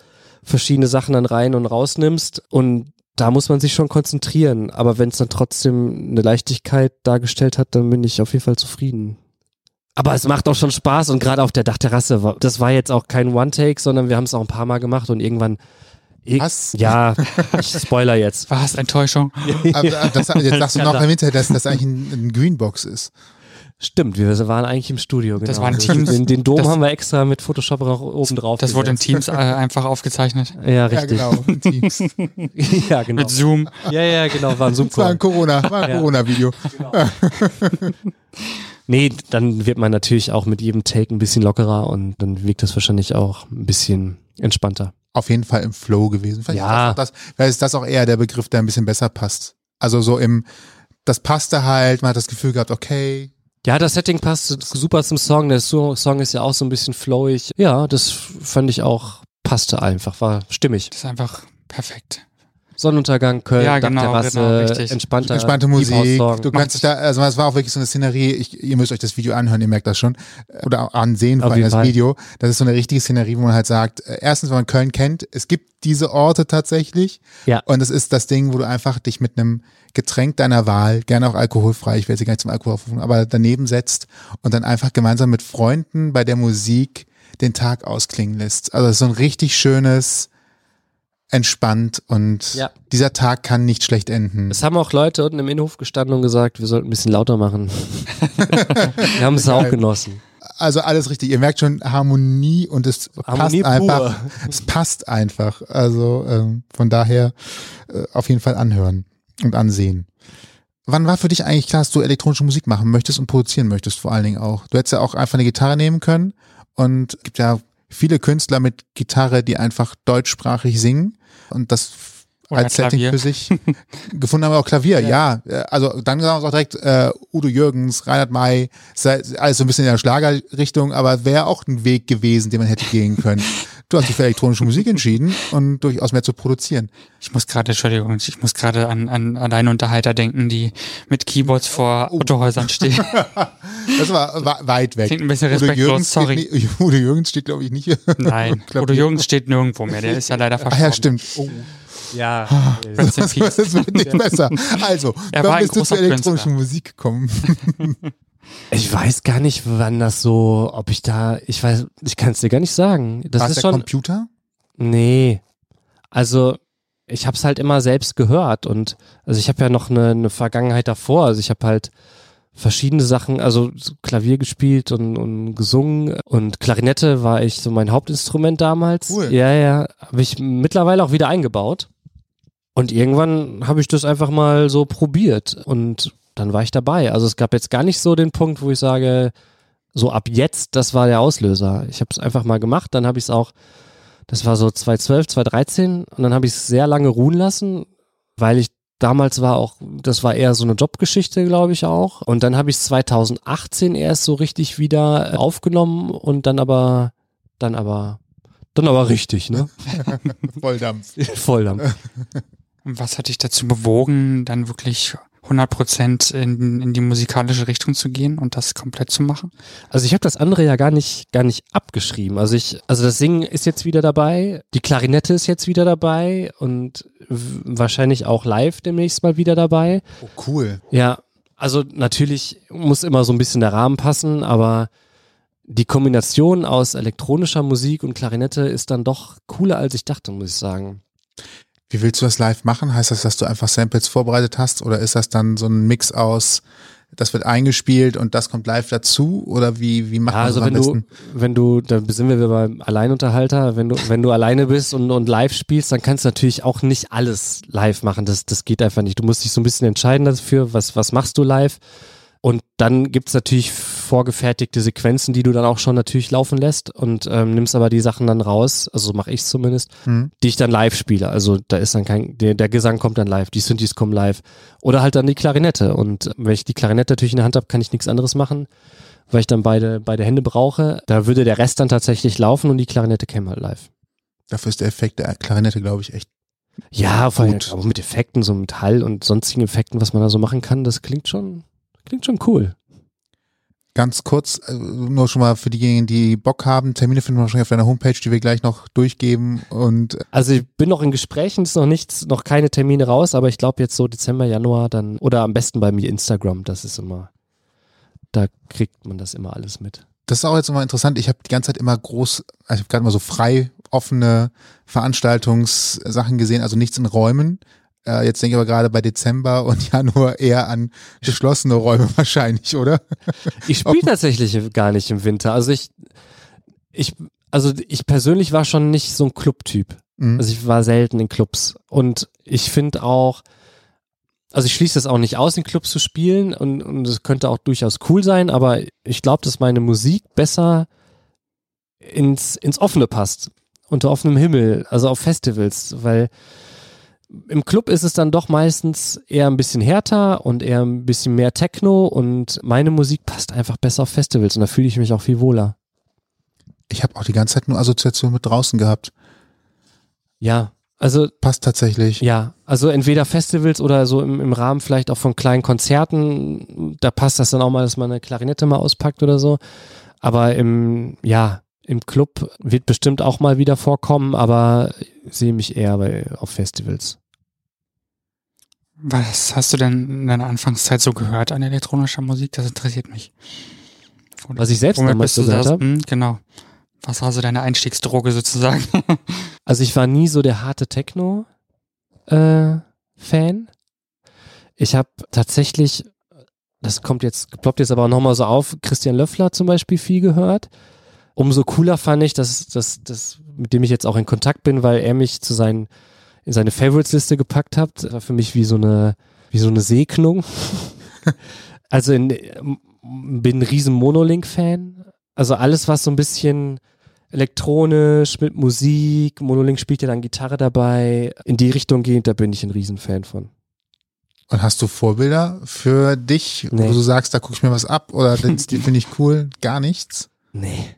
verschiedene Sachen dann rein und rausnimmst und da muss man sich schon konzentrieren. Aber wenn es dann trotzdem eine Leichtigkeit dargestellt hat, dann bin ich auf jeden Fall zufrieden. Aber es macht auch schon Spaß und gerade auf der Dachterrasse, war- das war jetzt auch kein One-Take, sondern wir haben es auch ein paar Mal gemacht und irgendwann. ir- Was? Ja, ich spoiler jetzt. was, Enttäuschung? [laughs] Aber das, jetzt sagst du noch im Hinterher, dass das eigentlich ein, ein Greenbox ist. Stimmt, wir waren eigentlich im Studio. Genau. Das waren Also Teams- Den, den Dom das- haben wir extra mit Photoshop noch oben drauf. Das wurde in gesetzt. Teams äh, einfach aufgezeichnet. Ja, [laughs] Ja, richtig. genau. Teams. [laughs] ja, genau. Mit Zoom. Ja, ja, genau, war ein Das war ein. Corona, war ein Ja. Corona-Video. [laughs] Nee, dann wird man natürlich auch mit jedem Take ein bisschen lockerer und dann wirkt das wahrscheinlich auch ein bisschen entspannter. Auf jeden Fall im Flow gewesen. Vielleicht, Ja. ist das, vielleicht ist das auch eher der Begriff, der ein bisschen besser passt. Also so im, das passte halt, man hat das Gefühl gehabt, okay, Ja, das Setting passt super zum Song. Der So- Song ist ja auch so ein bisschen flowig. Ja, das fand ich auch, passte einfach, war stimmig. Das ist einfach perfekt. Sonnenuntergang, Köln, Ja, genau, Dachterrasse, genau, richtig. entspannter entspannte Musik. Du kannst dich da, also es war auch wirklich so eine Szenerie, ich, ihr müsst euch das Video anhören, ihr merkt das schon. Oder ansehen, vor allem das Fall. Video. Das ist so eine richtige Szenerie, wo man halt sagt, äh, erstens, wenn man Köln kennt, es gibt diese Orte tatsächlich. Ja. Und es ist das Ding, wo du einfach dich mit einem Getränk deiner Wahl, gerne auch alkoholfrei, ich werde sie gar nicht zum Alkohol aufrufen, aber daneben setzt und dann einfach gemeinsam mit Freunden bei der Musik den Tag ausklingen lässt. Also es ist so ein richtig schönes, entspannt und Ja. dieser Tag kann nicht schlecht enden. Es haben auch Leute unten im Innenhof gestanden und gesagt, wir sollten ein bisschen lauter machen. [laughs] wir haben es auch genossen. Also alles richtig. Ihr merkt schon Harmonie und es Harmonie passt pur. einfach. Es passt einfach. Also ähm, von daher äh, auf jeden Fall anhören und ansehen. Wann war für dich eigentlich klar, dass du elektronische Musik machen möchtest und produzieren möchtest vor allen Dingen auch? Du hättest ja auch einfach eine Gitarre nehmen können und gibt ja viele Künstler mit Gitarre, die einfach deutschsprachig singen und das Oder als Setting Klavier. für sich [laughs] gefunden haben, auch Klavier, ja. Äh, Also dann sagen wir auch direkt äh, Udo Jürgens, Reinhard May, alles so ein bisschen in der Schlagerrichtung, aber wäre auch ein Weg gewesen, den man hätte gehen können. [laughs] Du hast dich für elektronische Musik entschieden und durchaus mehr zu produzieren. Ich muss gerade, Entschuldigung, ich muss gerade an, an, an deine Unterhalter denken, die mit Keyboards vor Autohäusern stehen. [laughs] Das war, war weit weg. Klingt ein bisschen Udo respektlos, Jürgens sorry. Steht, nie- [laughs] Udo Jürgens steht, glaube ich, nicht. Nein, [laughs] Klavier. Udo Jürgens steht nirgendwo mehr, der ist ja leider Ach verstorben. ja, stimmt. Oh, Ja. In peace. das wird nicht besser. Also, Er ein bist du zur großer elektronischen Musik gekommen? Ich weiß gar nicht, wann das so, ob ich da, ich weiß, ich kann es dir gar nicht sagen. Das War es ist der schon, Computer? nee. Also, ich habe es halt immer selbst gehört und, also ich habe ja noch eine, eine Vergangenheit davor. Also ich habe halt verschiedene Sachen, also so Klavier gespielt und, und gesungen und Klarinette war ich so mein Hauptinstrument damals. Cool. Ja, ja, habe ich mittlerweile auch wieder eingebaut. Und irgendwann habe ich das einfach mal so probiert und dann war ich dabei. Also es gab jetzt gar nicht so den Punkt, wo ich sage, so ab jetzt, das war der Auslöser. Ich habe es einfach mal gemacht, dann habe ich es auch, das war so 2012, 2013 und dann habe ich es sehr lange ruhen lassen, weil ich damals war auch, das war eher so eine Jobgeschichte, glaube ich auch. Und dann habe ich es 2018 erst so richtig wieder aufgenommen und dann aber, dann aber, dann aber richtig, ne? [laughs] Volldampf. Volldampf. [laughs] Und was hat dich dazu bewogen, dann wirklich 100% in, in die musikalische Richtung zu gehen und das komplett zu machen? Also ich habe das andere ja gar nicht, gar nicht abgeschrieben. Also ich, also das Singen ist jetzt wieder dabei, die Klarinette ist jetzt wieder dabei und wahrscheinlich auch live demnächst mal wieder dabei. Oh, cool. Ja, also natürlich muss immer so ein bisschen der Rahmen passen, aber die Kombination aus elektronischer Musik und Klarinette ist dann doch cooler, als ich dachte, muss ich sagen. Wie willst du das live machen? Heißt das, dass du einfach Samples vorbereitet hast oder ist das dann so ein Mix aus, das wird eingespielt und das kommt live dazu oder wie, wie macht Ja, man also das am wenn du, wenn du, da sind wir wieder beim Alleinunterhalter, wenn du, wenn du alleine bist und, und live spielst, dann kannst du natürlich auch nicht alles live machen. Das, das geht einfach nicht. Du musst dich so ein bisschen entscheiden dafür, was, was machst du live. Dann gibt's natürlich vorgefertigte Sequenzen, die du dann auch schon natürlich laufen lässt und ähm, nimmst aber die Sachen dann raus, also so mache ich zumindest, Hm. die ich dann live spiele. Also da ist dann kein, der, der Gesang kommt dann live, die Synthes kommen live. Oder halt dann die Klarinette. Und wenn ich die Klarinette natürlich in der Hand habe, kann ich nichts anderes machen, weil ich dann beide, beide Hände brauche. Da würde der Rest dann tatsächlich laufen und die Klarinette käme halt live. Dafür ist der Effekt der Klarinette, glaube ich, echt. Ja, vor allem mit Effekten, so mit Hall und sonstigen Effekten, was man da so machen kann, das klingt schon, klingt schon cool. Ganz kurz, äh, nur schon mal für diejenigen, die Bock haben, Termine finden wir wahrscheinlich auf deiner Homepage, die wir gleich noch durchgeben und Also ich bin noch in Gesprächen, ist noch nichts, noch keine Termine raus, aber ich glaube jetzt so Dezember, Januar dann, oder am besten bei mir Instagram, das ist immer, da kriegt man das immer alles mit. Das ist auch jetzt immer interessant. Ich habe die ganze Zeit immer groß, also ich habe gerade mal so frei offene Veranstaltungssachen gesehen, also nichts in Räumen. Äh, jetzt denke ich aber gerade bei Dezember [laughs] und Januar eher an geschlossene Räume [laughs] wahrscheinlich, oder? Ich spiele tatsächlich gar nicht im Winter. Also ich, ich, also ich persönlich war schon nicht so ein Clubtyp. Mhm. Also ich war selten in Clubs. Und ich finde auch, also ich schließe das auch nicht aus, in Clubs zu spielen und, und es könnte auch durchaus cool sein, aber ich glaube, dass meine Musik besser ins, ins Offene passt. Unter offenem Himmel, also auf Festivals, weil im Club ist es dann doch meistens eher ein bisschen härter und eher ein bisschen mehr Techno und meine Musik passt einfach besser auf Festivals und da fühle ich mich auch viel wohler. Ich habe auch die ganze Zeit nur Assoziation mit draußen gehabt. Ja, also Passt tatsächlich. Ja, also entweder Festivals oder so im, im Rahmen vielleicht auch von kleinen Konzerten. Da passt das dann auch mal, dass man eine Klarinette mal auspackt oder so. Aber im, ja, im Club wird bestimmt auch mal wieder vorkommen, aber sehe mich eher bei, auf Festivals. Was hast du denn in deiner Anfangszeit so gehört an elektronischer Musik? Das interessiert mich. Oder Was ich selbst damals gehört das- habe. Hm, Genau. Was war so deine Einstiegsdroge sozusagen? [laughs] Also ich war nie so der harte Techno-Fan. ich habe tatsächlich, das kommt jetzt, ploppt jetzt aber auch nochmal so auf, Christian Löffler zum Beispiel viel gehört. Umso cooler fand ich, dass, dass, dass, mit dem ich jetzt auch in Kontakt bin, weil er mich zu seinen, in seine Favorites-Liste gepackt hat. Das war für mich wie so eine, wie so eine Segnung. [laughs] also in, bin ein riesen Monolink-Fan. Also alles, was so ein bisschen elektronisch mit Musik, Monolink spielt ja dann Gitarre dabei, in die Richtung geht, da bin ich ein Riesenfan von. Und hast du Vorbilder für dich, Nee. wo du sagst, da gucke ich mir was ab oder [laughs] das- die finde ich cool? Gar nichts? Nee.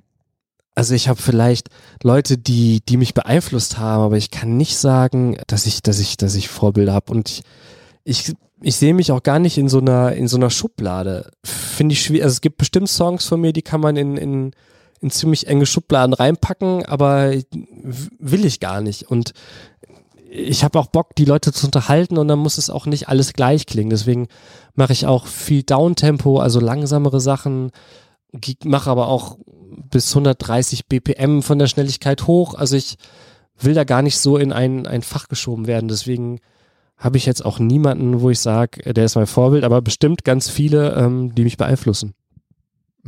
Also ich habe vielleicht Leute, die, die mich beeinflusst haben, aber ich kann nicht sagen, dass ich, dass ich, dass ich Vorbilder habe. Und ich, ich, ich sehe mich auch gar nicht in so einer, in so einer Schublade. Finde ich schwierig. Also es gibt bestimmt Songs von mir, die kann man in, in, in ziemlich enge Schubladen reinpacken, aber will ich gar nicht. Und ich habe auch Bock, die Leute zu unterhalten und dann muss es auch nicht alles gleich klingen. Deswegen mache ich auch viel Downtempo, also langsamere Sachen, mache aber auch bis 130 BPM von der Schnelligkeit hoch. Also ich will da gar nicht so in ein, ein Fach geschoben werden. Deswegen habe ich jetzt auch niemanden, wo ich sage, der ist mein Vorbild, aber bestimmt ganz viele, ähm, die mich beeinflussen.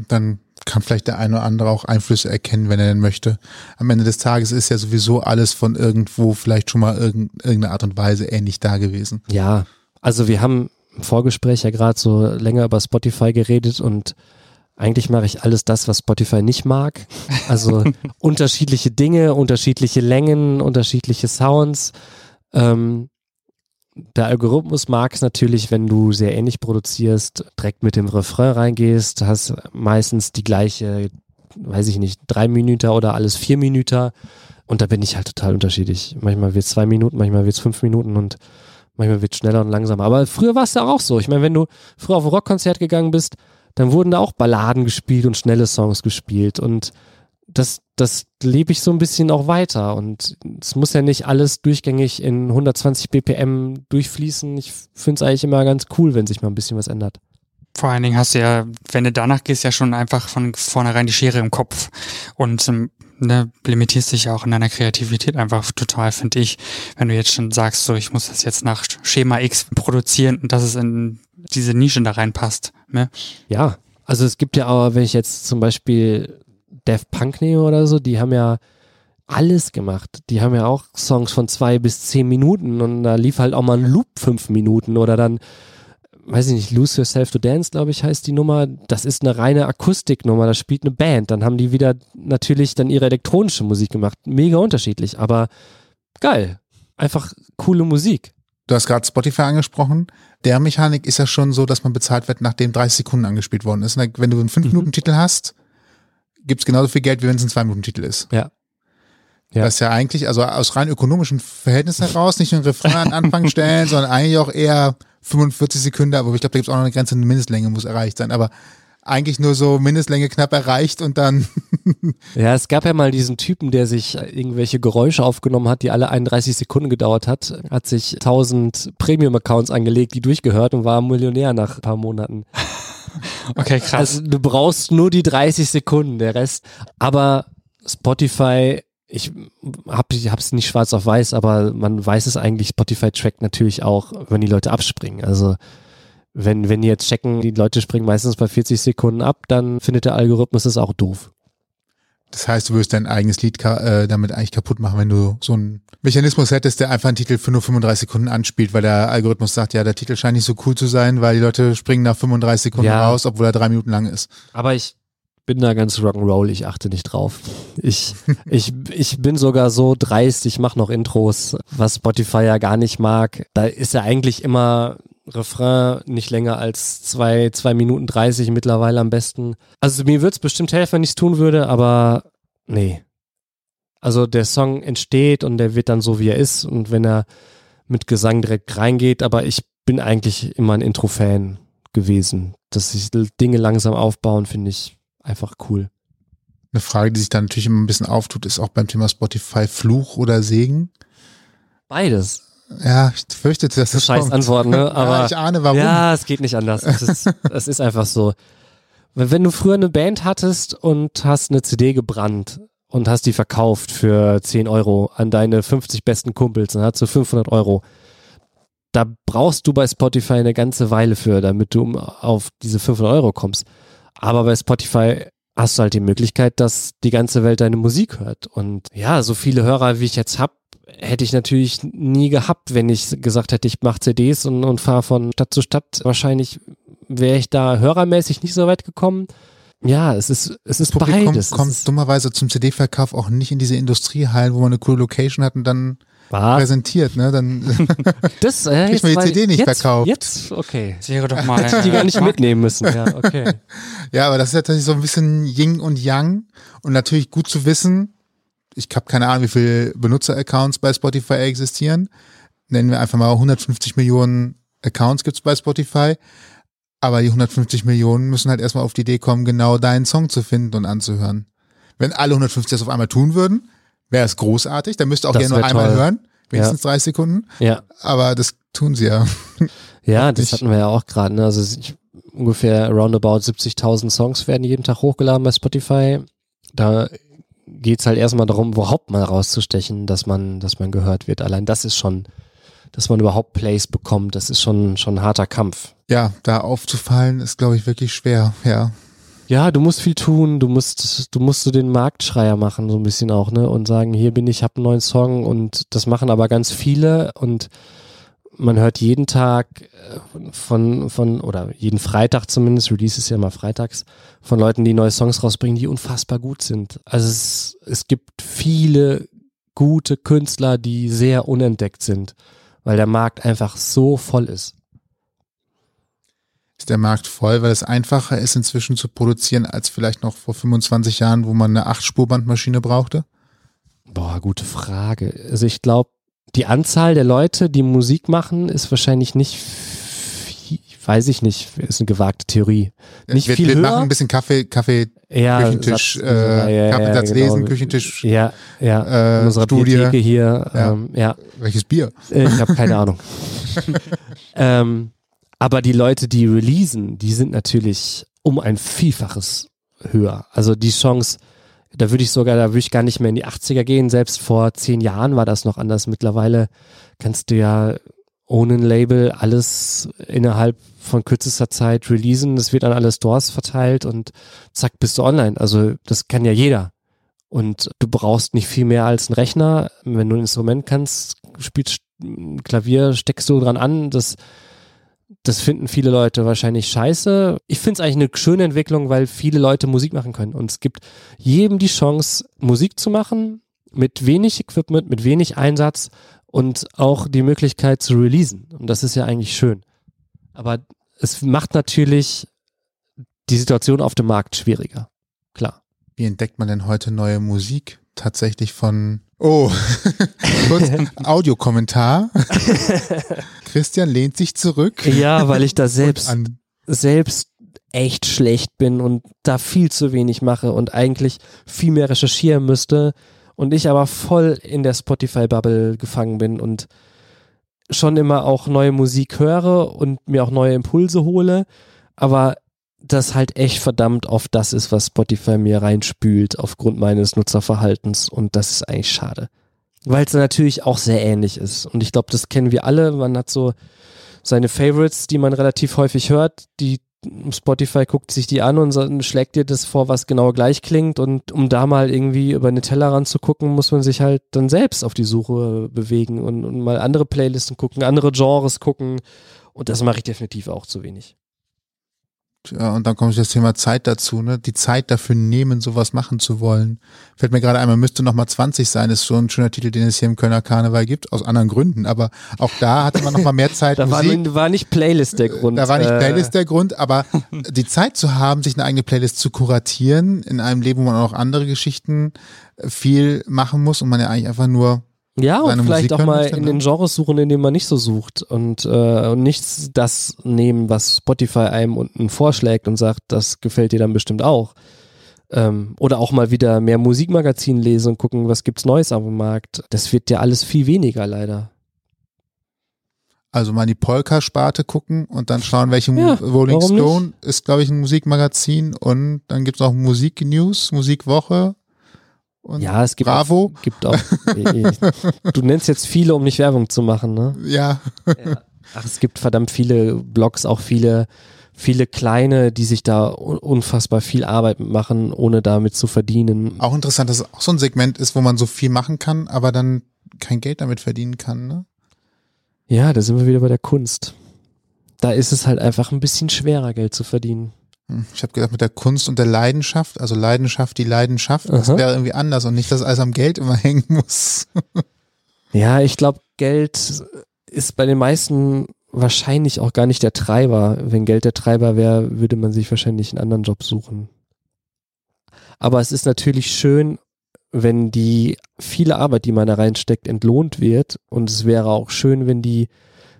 Dann kann vielleicht der eine oder andere auch Einflüsse erkennen, wenn er denn möchte. Am Ende des Tages ist ja sowieso alles von irgendwo vielleicht schon mal irgend, irgendeine Art und Weise ähnlich da gewesen. Ja, also wir haben im Vorgespräch ja gerade so länger über Spotify geredet und eigentlich mache ich alles das, was Spotify nicht mag. Also [laughs] unterschiedliche Dinge, unterschiedliche Längen, unterschiedliche Sounds. Ähm, der Algorithmus mag es natürlich, wenn du sehr ähnlich produzierst, direkt mit dem Refrain reingehst, hast meistens die gleiche, weiß ich nicht, drei Minuten oder alles vier Minuten. Und da bin ich halt total unterschiedlich. Manchmal wird es zwei Minuten, manchmal wird es fünf Minuten und manchmal wird es schneller und langsamer. Aber früher war es ja auch so. Ich meine, wenn du früher auf ein Rockkonzert gegangen bist, dann wurden da auch Balladen gespielt und schnelle Songs gespielt. Und das, das lebe ich so ein bisschen auch weiter. Und es muss ja nicht alles durchgängig in 120 BPM durchfließen. Ich finde es eigentlich immer ganz cool, wenn sich mal ein bisschen was ändert. Vor allen Dingen hast du ja, wenn du danach gehst, ja schon einfach von vornherein die Schere im Kopf und ähm, ne, limitierst dich auch in deiner Kreativität einfach total, finde ich. Wenn du jetzt schon sagst, so ich muss das jetzt nach Schema X produzieren und dass es in diese Nische da reinpasst. Ne? Ja, also es gibt ja aber, wenn ich jetzt zum Beispiel Def Punk nehme oder so, die haben ja alles gemacht. Die haben ja auch Songs von zwei bis zehn Minuten und da lief halt auch mal ein Loop fünf Minuten oder dann, weiß ich nicht, Lose Yourself to Dance, glaube ich, heißt die Nummer. Das ist eine reine Akustiknummer, da spielt eine Band. Dann haben die wieder natürlich dann ihre elektronische Musik gemacht. Mega unterschiedlich, aber geil. Einfach coole Musik. Du hast gerade Spotify angesprochen. Der Mechanik ist ja schon so, dass man bezahlt wird, nachdem 30 Sekunden angespielt worden ist. Wenn du einen 5-Minuten-Titel hast, gibt es genauso viel Geld, wie wenn es ein Zwei-Minuten-Titel ist. Ja. Ja. Das ist ja eigentlich, also aus rein ökonomischen Verhältnissen heraus, nicht nur ein Refrain an Anfang stellen, [laughs] sondern eigentlich auch eher 45 Sekunden, aber ich glaube, da gibt es auch noch eine Grenze, eine Mindestlänge muss erreicht sein, aber eigentlich nur so Mindestlänge knapp erreicht und dann. [laughs] ja, es gab ja mal diesen Typen, der sich irgendwelche Geräusche aufgenommen hat, die alle 31 Sekunden gedauert hat, hat sich 1000 Premium-Accounts angelegt, die durchgehört und war Millionär nach ein paar Monaten. [laughs] Okay, krass. Also du brauchst nur die 30 Sekunden, der Rest. Aber Spotify, ich hab, ich hab's nicht schwarz auf weiß, aber man weiß es eigentlich, Spotify trackt natürlich auch, wenn die Leute abspringen. Also wenn, wenn die jetzt checken, die Leute springen meistens bei 40 Sekunden ab, dann findet der Algorithmus das auch doof. Das heißt, du würdest dein eigenes Lied äh, damit eigentlich kaputt machen, wenn du so einen Mechanismus hättest, der einfach einen Titel für nur 35 Sekunden anspielt, weil der Algorithmus sagt, ja, der Titel scheint nicht so cool zu sein, weil die Leute springen nach 35 Sekunden Ja. raus, obwohl er drei Minuten lang ist. Aber ich bin da ganz Rock'n'Roll, ich achte nicht drauf. Ich, [laughs] ich, ich bin sogar so dreist, ich mache noch Intros, was Spotify ja gar nicht mag. Da ist ja eigentlich immer Refrain nicht länger als zwei, zwei Minuten 30 mittlerweile am besten. Also mir würde es bestimmt helfen, wenn ich es tun würde, aber nee. Also der Song entsteht und der wird dann so, wie er ist und wenn er mit Gesang direkt reingeht, aber ich bin eigentlich immer ein Intro-Fan gewesen. Dass sich Dinge langsam aufbauen, finde ich einfach cool. Eine Frage, die sich dann natürlich immer ein bisschen auftut, ist auch beim Thema Spotify Fluch oder Segen. Beides. Ja, ich fürchtete, dass das Scheiß kommt. Antworten, ne? [laughs] Aber ja, ich ahne, warum. Ja, es geht nicht anders. Es ist, [laughs] es ist einfach so. Wenn du früher eine Band hattest und hast eine CD gebrannt und hast die verkauft für 10 Euro an deine 50 besten Kumpels, dann hast du 500 Euro. Da brauchst du bei Spotify eine ganze Weile für, damit du auf diese 500 Euro kommst. Aber bei Spotify hast du halt die Möglichkeit, dass die ganze Welt deine Musik hört. Und ja, so viele Hörer, wie ich jetzt hab, hätte ich natürlich nie gehabt, wenn ich gesagt hätte, ich mache CDs und, und fahre von Stadt zu Stadt. Wahrscheinlich wäre ich da hörermäßig nicht so weit gekommen. Ja, es ist, es ist Publikum beides. kommt es ist, dummerweise zum CD-Verkauf auch nicht in diese Industriehallen, wo man eine coole Location hat und dann was? präsentiert, ne? Dann [laughs] Das, äh, Kriegt jetzt man die mal- CD nicht jetzt, verkauft. Jetzt, okay. Das wäre doch [laughs] mal. Die gar nicht mitnehmen müssen, ja, okay. [laughs] Ja, aber das ist ja tatsächlich so ein bisschen Yin und Yang und natürlich gut zu wissen. Ich habe keine Ahnung, wie viele Benutzer-Accounts bei Spotify existieren. Nennen wir einfach mal 150 Millionen Accounts gibt's bei Spotify. Aber die 150 Millionen müssen halt erstmal auf die Idee kommen, genau deinen Song zu finden und anzuhören. Wenn alle 150 das auf einmal tun würden, wäre es großartig. Dann müsst ihr auch gerne nur einmal toll. hören. Wenigstens 30 Sekunden. Ja, Aber das tun sie ja. [laughs] ja, das hatten wir ja auch gerade. Ne? Also ich, ungefähr roundabout 70.000 Songs werden jeden Tag hochgeladen bei Spotify. Da geht's halt erstmal darum, überhaupt mal rauszustechen, dass man, dass man gehört wird. Allein das ist schon, dass man überhaupt Plays bekommt, das ist schon, schon ein harter Kampf. Ja, da aufzufallen ist, glaube ich, wirklich schwer. Ja. Ja, du musst viel tun, du musst, du musst so den Marktschreier machen, so ein bisschen auch, ne? Und sagen, hier bin ich, hab einen neuen Song und das machen aber ganz viele und man hört jeden Tag äh, von, von, oder jeden Freitag zumindest, Release ist ja immer freitags, von Leuten, die neue Songs rausbringen, die unfassbar gut sind. Also es, es gibt viele gute Künstler, die sehr unentdeckt sind. weil der Markt einfach so voll ist. Ist der Markt voll, weil es einfacher ist, inzwischen zu produzieren, als vielleicht noch vor 25 Jahren, wo man eine 8-Spur-Bandmaschine brauchte? Boah, gute Frage. Also ich glaube, die Anzahl der Leute, die Musik machen, ist wahrscheinlich nicht, weiß ich nicht, ist eine gewagte Theorie. Nicht wir, viel wir höher. machen ein bisschen Kaffee, Kaffee, ja, Küchentisch, Satz- äh, Kaffeesatz lesen, genau. Küchentisch, Ja, ja. äh, in unserer Studie. Bibliothek hier. Ja. Ähm, ja. welches Bier? Äh, Ich habe keine Ahnung. [laughs] ähm, aber die Leute, die releasen, die sind natürlich um ein Vielfaches höher. Also die Chance, da würde ich sogar, da würde ich gar nicht mehr in die 80er gehen. Selbst vor zehn Jahren war das noch anders. Mittlerweile kannst du ja ohne ein Label alles innerhalb von kürzester Zeit releasen. Das wird an alle Stores verteilt und zack, bist du online. Also das kann ja jeder. Und du brauchst nicht viel mehr als einen Rechner. Wenn du ein Instrument kannst, spielst ein Klavier, steckst du dran an. Das, das finden viele Leute wahrscheinlich scheiße. Ich finde es eigentlich eine schöne Entwicklung, weil viele Leute Musik machen können. Und es gibt jedem die Chance, Musik zu machen, mit wenig Equipment, mit wenig Einsatz und auch die Möglichkeit zu releasen. Und das ist ja eigentlich schön. Aber es macht natürlich die Situation auf dem Markt schwieriger. Klar. Wie entdeckt man denn heute neue Musik? Tatsächlich von, oh, [laughs] kurz Audiokommentar. [laughs] Christian lehnt sich zurück. Ja, weil ich da selbst selbst echt schlecht bin und da viel zu wenig mache und eigentlich viel mehr recherchieren müsste und ich aber voll in der Spotify-Bubble gefangen bin und schon immer auch neue Musik höre und mir auch neue Impulse hole, aber das halt echt verdammt oft das ist, was Spotify mir reinspült aufgrund meines Nutzerverhaltens und das ist eigentlich schade. Weil es natürlich auch sehr ähnlich ist und ich glaube, das kennen wir alle, man hat so seine Favorites, die man relativ häufig hört, die Spotify guckt sich die an und schlägt dir das vor, was genau gleich klingt. Und um da mal irgendwie über eine Tellerrand zu gucken, muss man sich halt dann selbst auf die Suche bewegen und, und mal andere Playlisten gucken, andere Genres gucken. Und das mache ich definitiv auch zu wenig. Und dann kommt das Thema Zeit dazu, ne? Die Zeit dafür nehmen, sowas machen zu wollen. Fällt mir gerade einmal, müsste noch mal 20 sein, ist so ein schöner Titel, den es hier im Kölner Karneval gibt, aus anderen Gründen. Aber auch da hatte man noch mal mehr Zeit. [laughs] Da war, Musik. war nicht Playlist der Grund. Da war nicht Äh, Playlist der Grund, aber [laughs] die Zeit zu haben, sich eine eigene Playlist zu kuratieren, in einem Leben, wo man auch andere Geschichten äh, viel machen muss und man ja eigentlich einfach nur Ja, und vielleicht Musik auch mal in den Genres suchen, in denen man nicht so sucht und, äh, und nicht das nehmen, was Spotify einem unten vorschlägt und sagt, das gefällt dir dann bestimmt auch. Ähm, oder auch mal wieder mehr Musikmagazin lesen und gucken, was gibt's Neues auf dem Markt. Das wird ja alles viel weniger leider. Also mal in die Polka-Sparte gucken und dann schauen, welche Ja, Rolling Stone ist, glaube ich, ein Musikmagazin und dann gibt's noch Musik-News, Musikwoche und Ja, es gibt Bravo. Auch, gibt auch. du nennst jetzt viele, um nicht Werbung zu machen, ne? Ja, Ach, es gibt verdammt viele Blogs, auch viele, viele kleine, die sich da un- unfassbar viel Arbeit machen, ohne damit zu verdienen. auch interessant, dass es auch so ein Segment ist, wo man so viel machen kann, aber dann kein Geld damit verdienen kann. Ne? Ja, da sind wir wieder bei der Kunst. Da ist es halt einfach ein bisschen schwerer, Geld zu verdienen. Hm, Ich habe gedacht, mit der Kunst und der Leidenschaft, also Leidenschaft, die Leidenschaft, das Aha. wäre irgendwie anders und nicht, dass alles am Geld immer [laughs] hängen muss. Ja, ich glaube, Geld ist bei den meisten wahrscheinlich auch gar nicht der Treiber. Wenn Geld der Treiber wäre, würde man sich wahrscheinlich einen anderen Job suchen. Aber es ist natürlich schön, wenn die viele Arbeit, die man da reinsteckt, entlohnt wird. Und es wäre auch schön, wenn die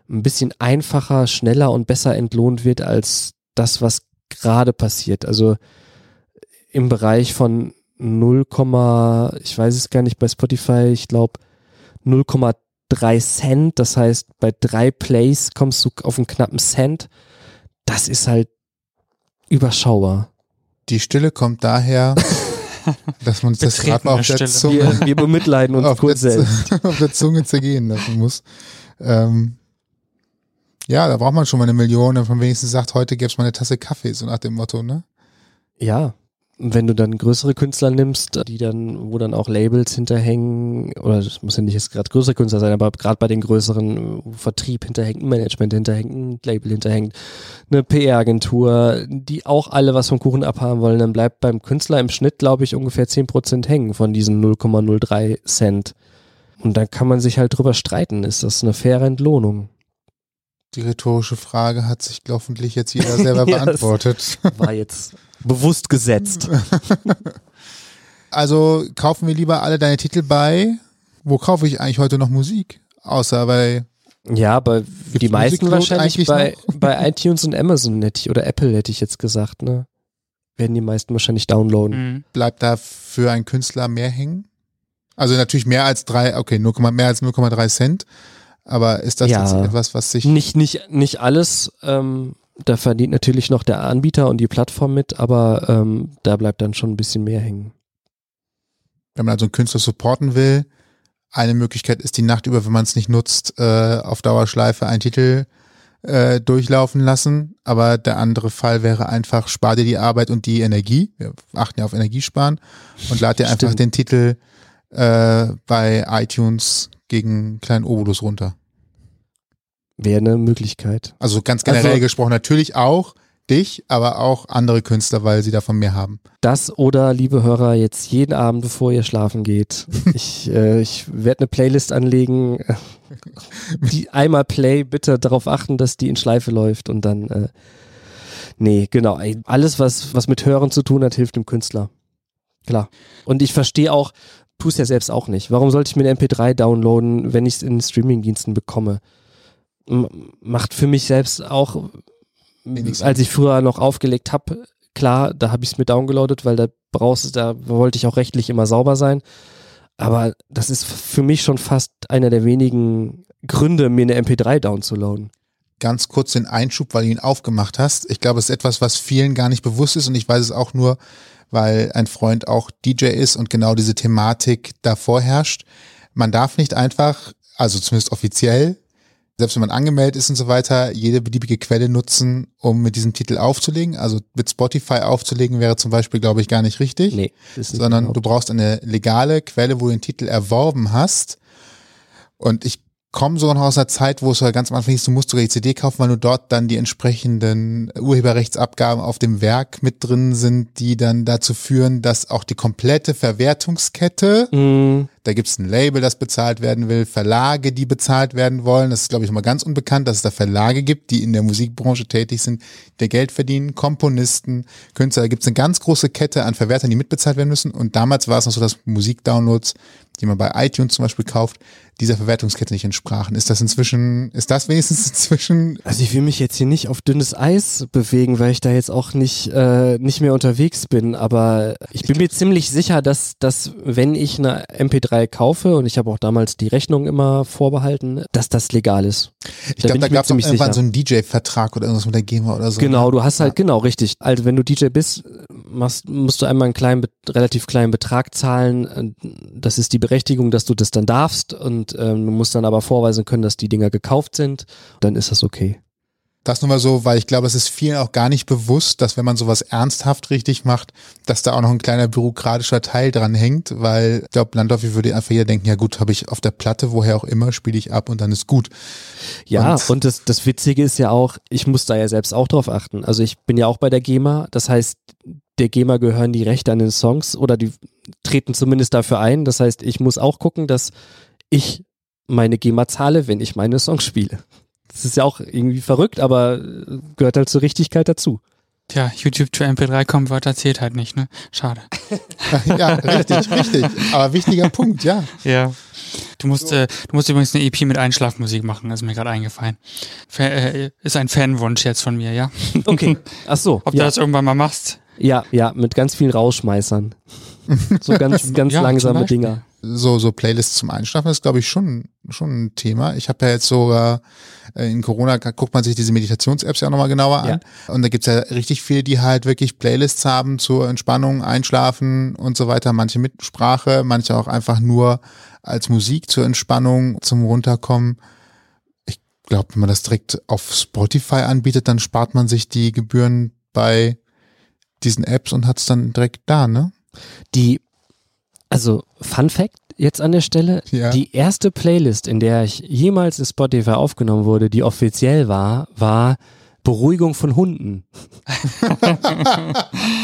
ein bisschen einfacher, schneller und besser entlohnt wird als das, was gerade passiert. Also im Bereich von 0, ich weiß es gar nicht bei Spotify, ich glaube 0,3 Cent. Das heißt, bei drei Plays kommst du auf einen knappen Cent. Das ist halt überschaubar. Die Stille kommt daher, [laughs] dass man sich das gerade mal auf der Zunge, Wir, wir bemitleiden uns [laughs] auf, kurz der, selbst. Auf der Zunge zergehen lassen muss. Ähm, ja, da braucht man schon mal eine Million, wenn man wenigstens sagt, heute gäbe es mal eine Tasse Kaffee, so nach dem Motto, ne? Ja. Wenn du dann größere Künstler nimmst, die dann, wo dann auch Labels hinterhängen, oder das muss ja nicht jetzt gerade größere Künstler sein, aber gerade bei den größeren, Vertrieb hinterhängt, Management hinterhängt, ein Label hinterhängt, eine PR-Agentur, die auch alle was vom Kuchen abhaben wollen, dann bleibt beim Künstler im Schnitt, glaube ich, ungefähr 10% hängen von diesen 0,03 Cent. Und dann kann man sich halt drüber streiten, ist das eine faire Entlohnung? Die rhetorische Frage hat sich hoffentlich jetzt jeder [laughs] selber Ja, beantwortet. War jetzt bewusst gesetzt. [laughs] Also kaufen wir lieber alle deine Titel bei. Wo kaufe ich eigentlich heute noch Musik? Außer bei Ja, aber die meisten wahrscheinlich bei, bei iTunes und Amazon hätte ich, oder Apple hätte ich jetzt gesagt, ne? Werden die meisten wahrscheinlich downloaden. Mhm. bleibt da für einen Künstler mehr hängen? Also natürlich mehr als drei, okay, 0, mehr als 0,3 Cent. Aber ist das Ja. jetzt etwas, was sich Nicht, nicht, nicht alles, ähm, da verdient natürlich noch der Anbieter und die Plattform mit, aber ähm, da bleibt dann schon ein bisschen mehr hängen. wenn man also einen Künstler supporten will, eine Möglichkeit ist die Nacht über, wenn man es nicht nutzt, äh, auf Dauerschleife einen Titel äh, durchlaufen lassen. Aber der andere Fall wäre einfach, spar dir die Arbeit und die Energie. Wir achten ja auf Energiesparen und lad dir einfach Stimmt. den Titel äh, bei iTunes gegen einen kleinen Obolus runter. Wäre eine Möglichkeit. Also ganz generell Also- gesprochen natürlich auch dich, aber auch andere Künstler, weil sie davon mehr haben. Das oder, liebe Hörer, jetzt jeden Abend, bevor ihr schlafen geht. [laughs] Ich, äh, ich werde eine Playlist anlegen. [laughs] Die einmal Play, bitte darauf achten, dass die in Schleife läuft und dann, äh, nee, genau. Alles, was, was mit Hören zu tun hat, hilft dem Künstler. Klar. Und ich verstehe auch, tust ja selbst auch nicht. Warum sollte ich mir eine MP3 downloaden, wenn ich es in Streamingdiensten bekomme? M macht für mich selbst auch, als ich früher noch aufgelegt habe, klar, da habe ich es mir downgeloadet, weil da brauchst du, da wollte ich auch rechtlich immer sauber sein. Aber das ist für mich schon fast einer der wenigen Gründe, mir eine MP3 downzuladen. ganz kurz den Einschub, weil du ihn aufgemacht hast. Ich glaube, es ist etwas, was vielen gar nicht bewusst ist und ich weiß es auch nur, weil ein Freund auch DJ ist und genau diese Thematik davor herrscht. Man darf nicht einfach, also zumindest offiziell, selbst wenn man angemeldet ist und so weiter, jede beliebige Quelle nutzen, um mit diesem Titel aufzulegen. Also mit Spotify aufzulegen wäre zum Beispiel, glaube ich, gar nicht richtig Nee, sondern erlaubt. du brauchst eine legale Quelle, wo du den Titel erworben hast. Und ich komme sogar noch aus einer Zeit, wo es ja ganz am Anfang hieß, du musst sogar die CD kaufen, weil nur dort dann die entsprechenden Urheberrechtsabgaben auf dem Werk mit drin sind, die dann dazu führen, dass auch die komplette Verwertungskette Mm, da gibt es ein Label, das bezahlt werden will, Verlage, die bezahlt werden wollen. Das ist, glaube ich, immer ganz unbekannt, dass es da Verlage gibt, die in der Musikbranche tätig sind, die Geld verdienen, Komponisten, Künstler. Da gibt es eine ganz große Kette an Verwertern, die mitbezahlt werden müssen. Und damals war es noch so, dass Musikdownloads, die man bei iTunes zum Beispiel kauft, dieser Verwertungskette nicht entsprachen. Ist das inzwischen, ist das wenigstens [laughs] inzwischen Also ich will mich jetzt hier nicht auf dünnes Eis bewegen, weil ich da jetzt auch nicht, äh, nicht mehr unterwegs bin. Aber ich bin mir ziemlich sicher, dass, dass wenn ich eine MP3 kaufe, und ich habe auch damals die Rechnung immer vorbehalten, dass das legal ist. Ich glaube, da ich mir gab es irgendwann sicher. so einen DJ-Vertrag oder irgendwas mit der GEMA oder so. Genau, du hast halt, Ja. genau, richtig. Also wenn du DJ bist, machst, musst du einmal einen kleinen, Be- relativ kleinen Betrag zahlen. Das ist die Berechtigung, dass du das dann darfst und ähm, du musst dann aber vorweisen können, dass die Dinger gekauft sind. Dann ist das okay. Das nur mal so, weil ich glaube, es ist vielen auch gar nicht bewusst, dass wenn man sowas ernsthaft richtig macht, dass da auch noch ein kleiner bürokratischer Teil dran hängt, weil ich glaube, Landorf würde einfach jeder denken, ja gut, habe ich auf der Platte, woher auch immer, spiele ich ab und dann ist gut. Ja, Und- und, das, das Witzige ist ja auch, ich muss da ja selbst auch drauf achten. Also ich bin ja auch bei der GEMA, das heißt, der GEMA gehören die Rechte an den Songs oder die treten zumindest dafür ein. Das heißt, ich muss auch gucken, dass ich meine GEMA zahle, wenn ich meine Songs spiele. Das ist ja auch irgendwie verrückt, aber äh, gehört halt zur Richtigkeit dazu. Tja, YouTube to MP3 Converter zählt halt nicht, ne? Schade. [laughs] ja, richtig, richtig. Aber wichtiger Punkt, ja. Ja. Du musst, äh, du musst übrigens eine EP mit Einschlafmusik machen, ist mir gerade eingefallen. Fa äh, ist ein Fanwunsch jetzt von mir, ja? Okay. Ach so. Ob du ja, das irgendwann mal machst? Ja, ja, mit ganz vielen Rausschmeißern. [laughs] So ganz, ganz Ja, langsame. Dinger. So, so Playlists zum Einschlafen ist, glaube ich, schon, schon ein Thema. Ich habe ja jetzt sogar äh, in Corona guckt man sich diese Meditations-Apps ja nochmal genauer an. Und da gibt's ja richtig viele, die halt wirklich Playlists haben zur Entspannung, Einschlafen und so weiter. Manche mit Sprache, manche auch einfach nur als Musik zur Entspannung, zum Runterkommen. Ich glaube, wenn man das direkt auf Spotify anbietet, dann spart man sich die Gebühren bei diesen Apps und hat's dann direkt da, ne? Die, also Fun Fact jetzt an der Stelle, Ja. die erste Playlist, in der ich jemals in Spotify aufgenommen wurde, die offiziell war, war Beruhigung von Hunden. [laughs] [laughs]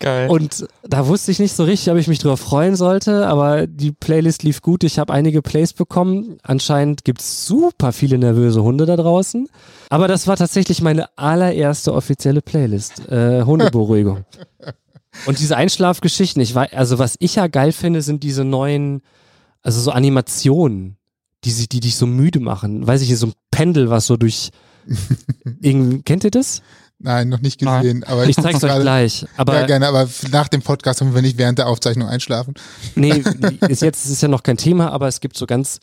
Geil. Und da wusste ich nicht so richtig, ob ich mich drüber freuen sollte, aber die Playlist lief gut. Ich habe einige Plays bekommen. Anscheinend gibt's super viele nervöse Hunde da draußen. Aber das war tatsächlich meine allererste offizielle Playlist. Äh, Hundeberuhigung. [laughs] Und diese Einschlafgeschichten, ich weiß, also was ich ja geil finde, sind diese neuen, also so Animationen, die, sich- die dich so müde machen. Weiß ich, so ein Pendel, was so durch [laughs] irgendwie, kennt ihr das? Nein, noch nicht gesehen. Aber Ich muss zeig's euch gleich. Aber ja, gerne, aber nach dem Podcast können wir nicht während der Aufzeichnung einschlafen. Nee, [laughs] ist jetzt ist ja noch kein Thema, aber es gibt so ganz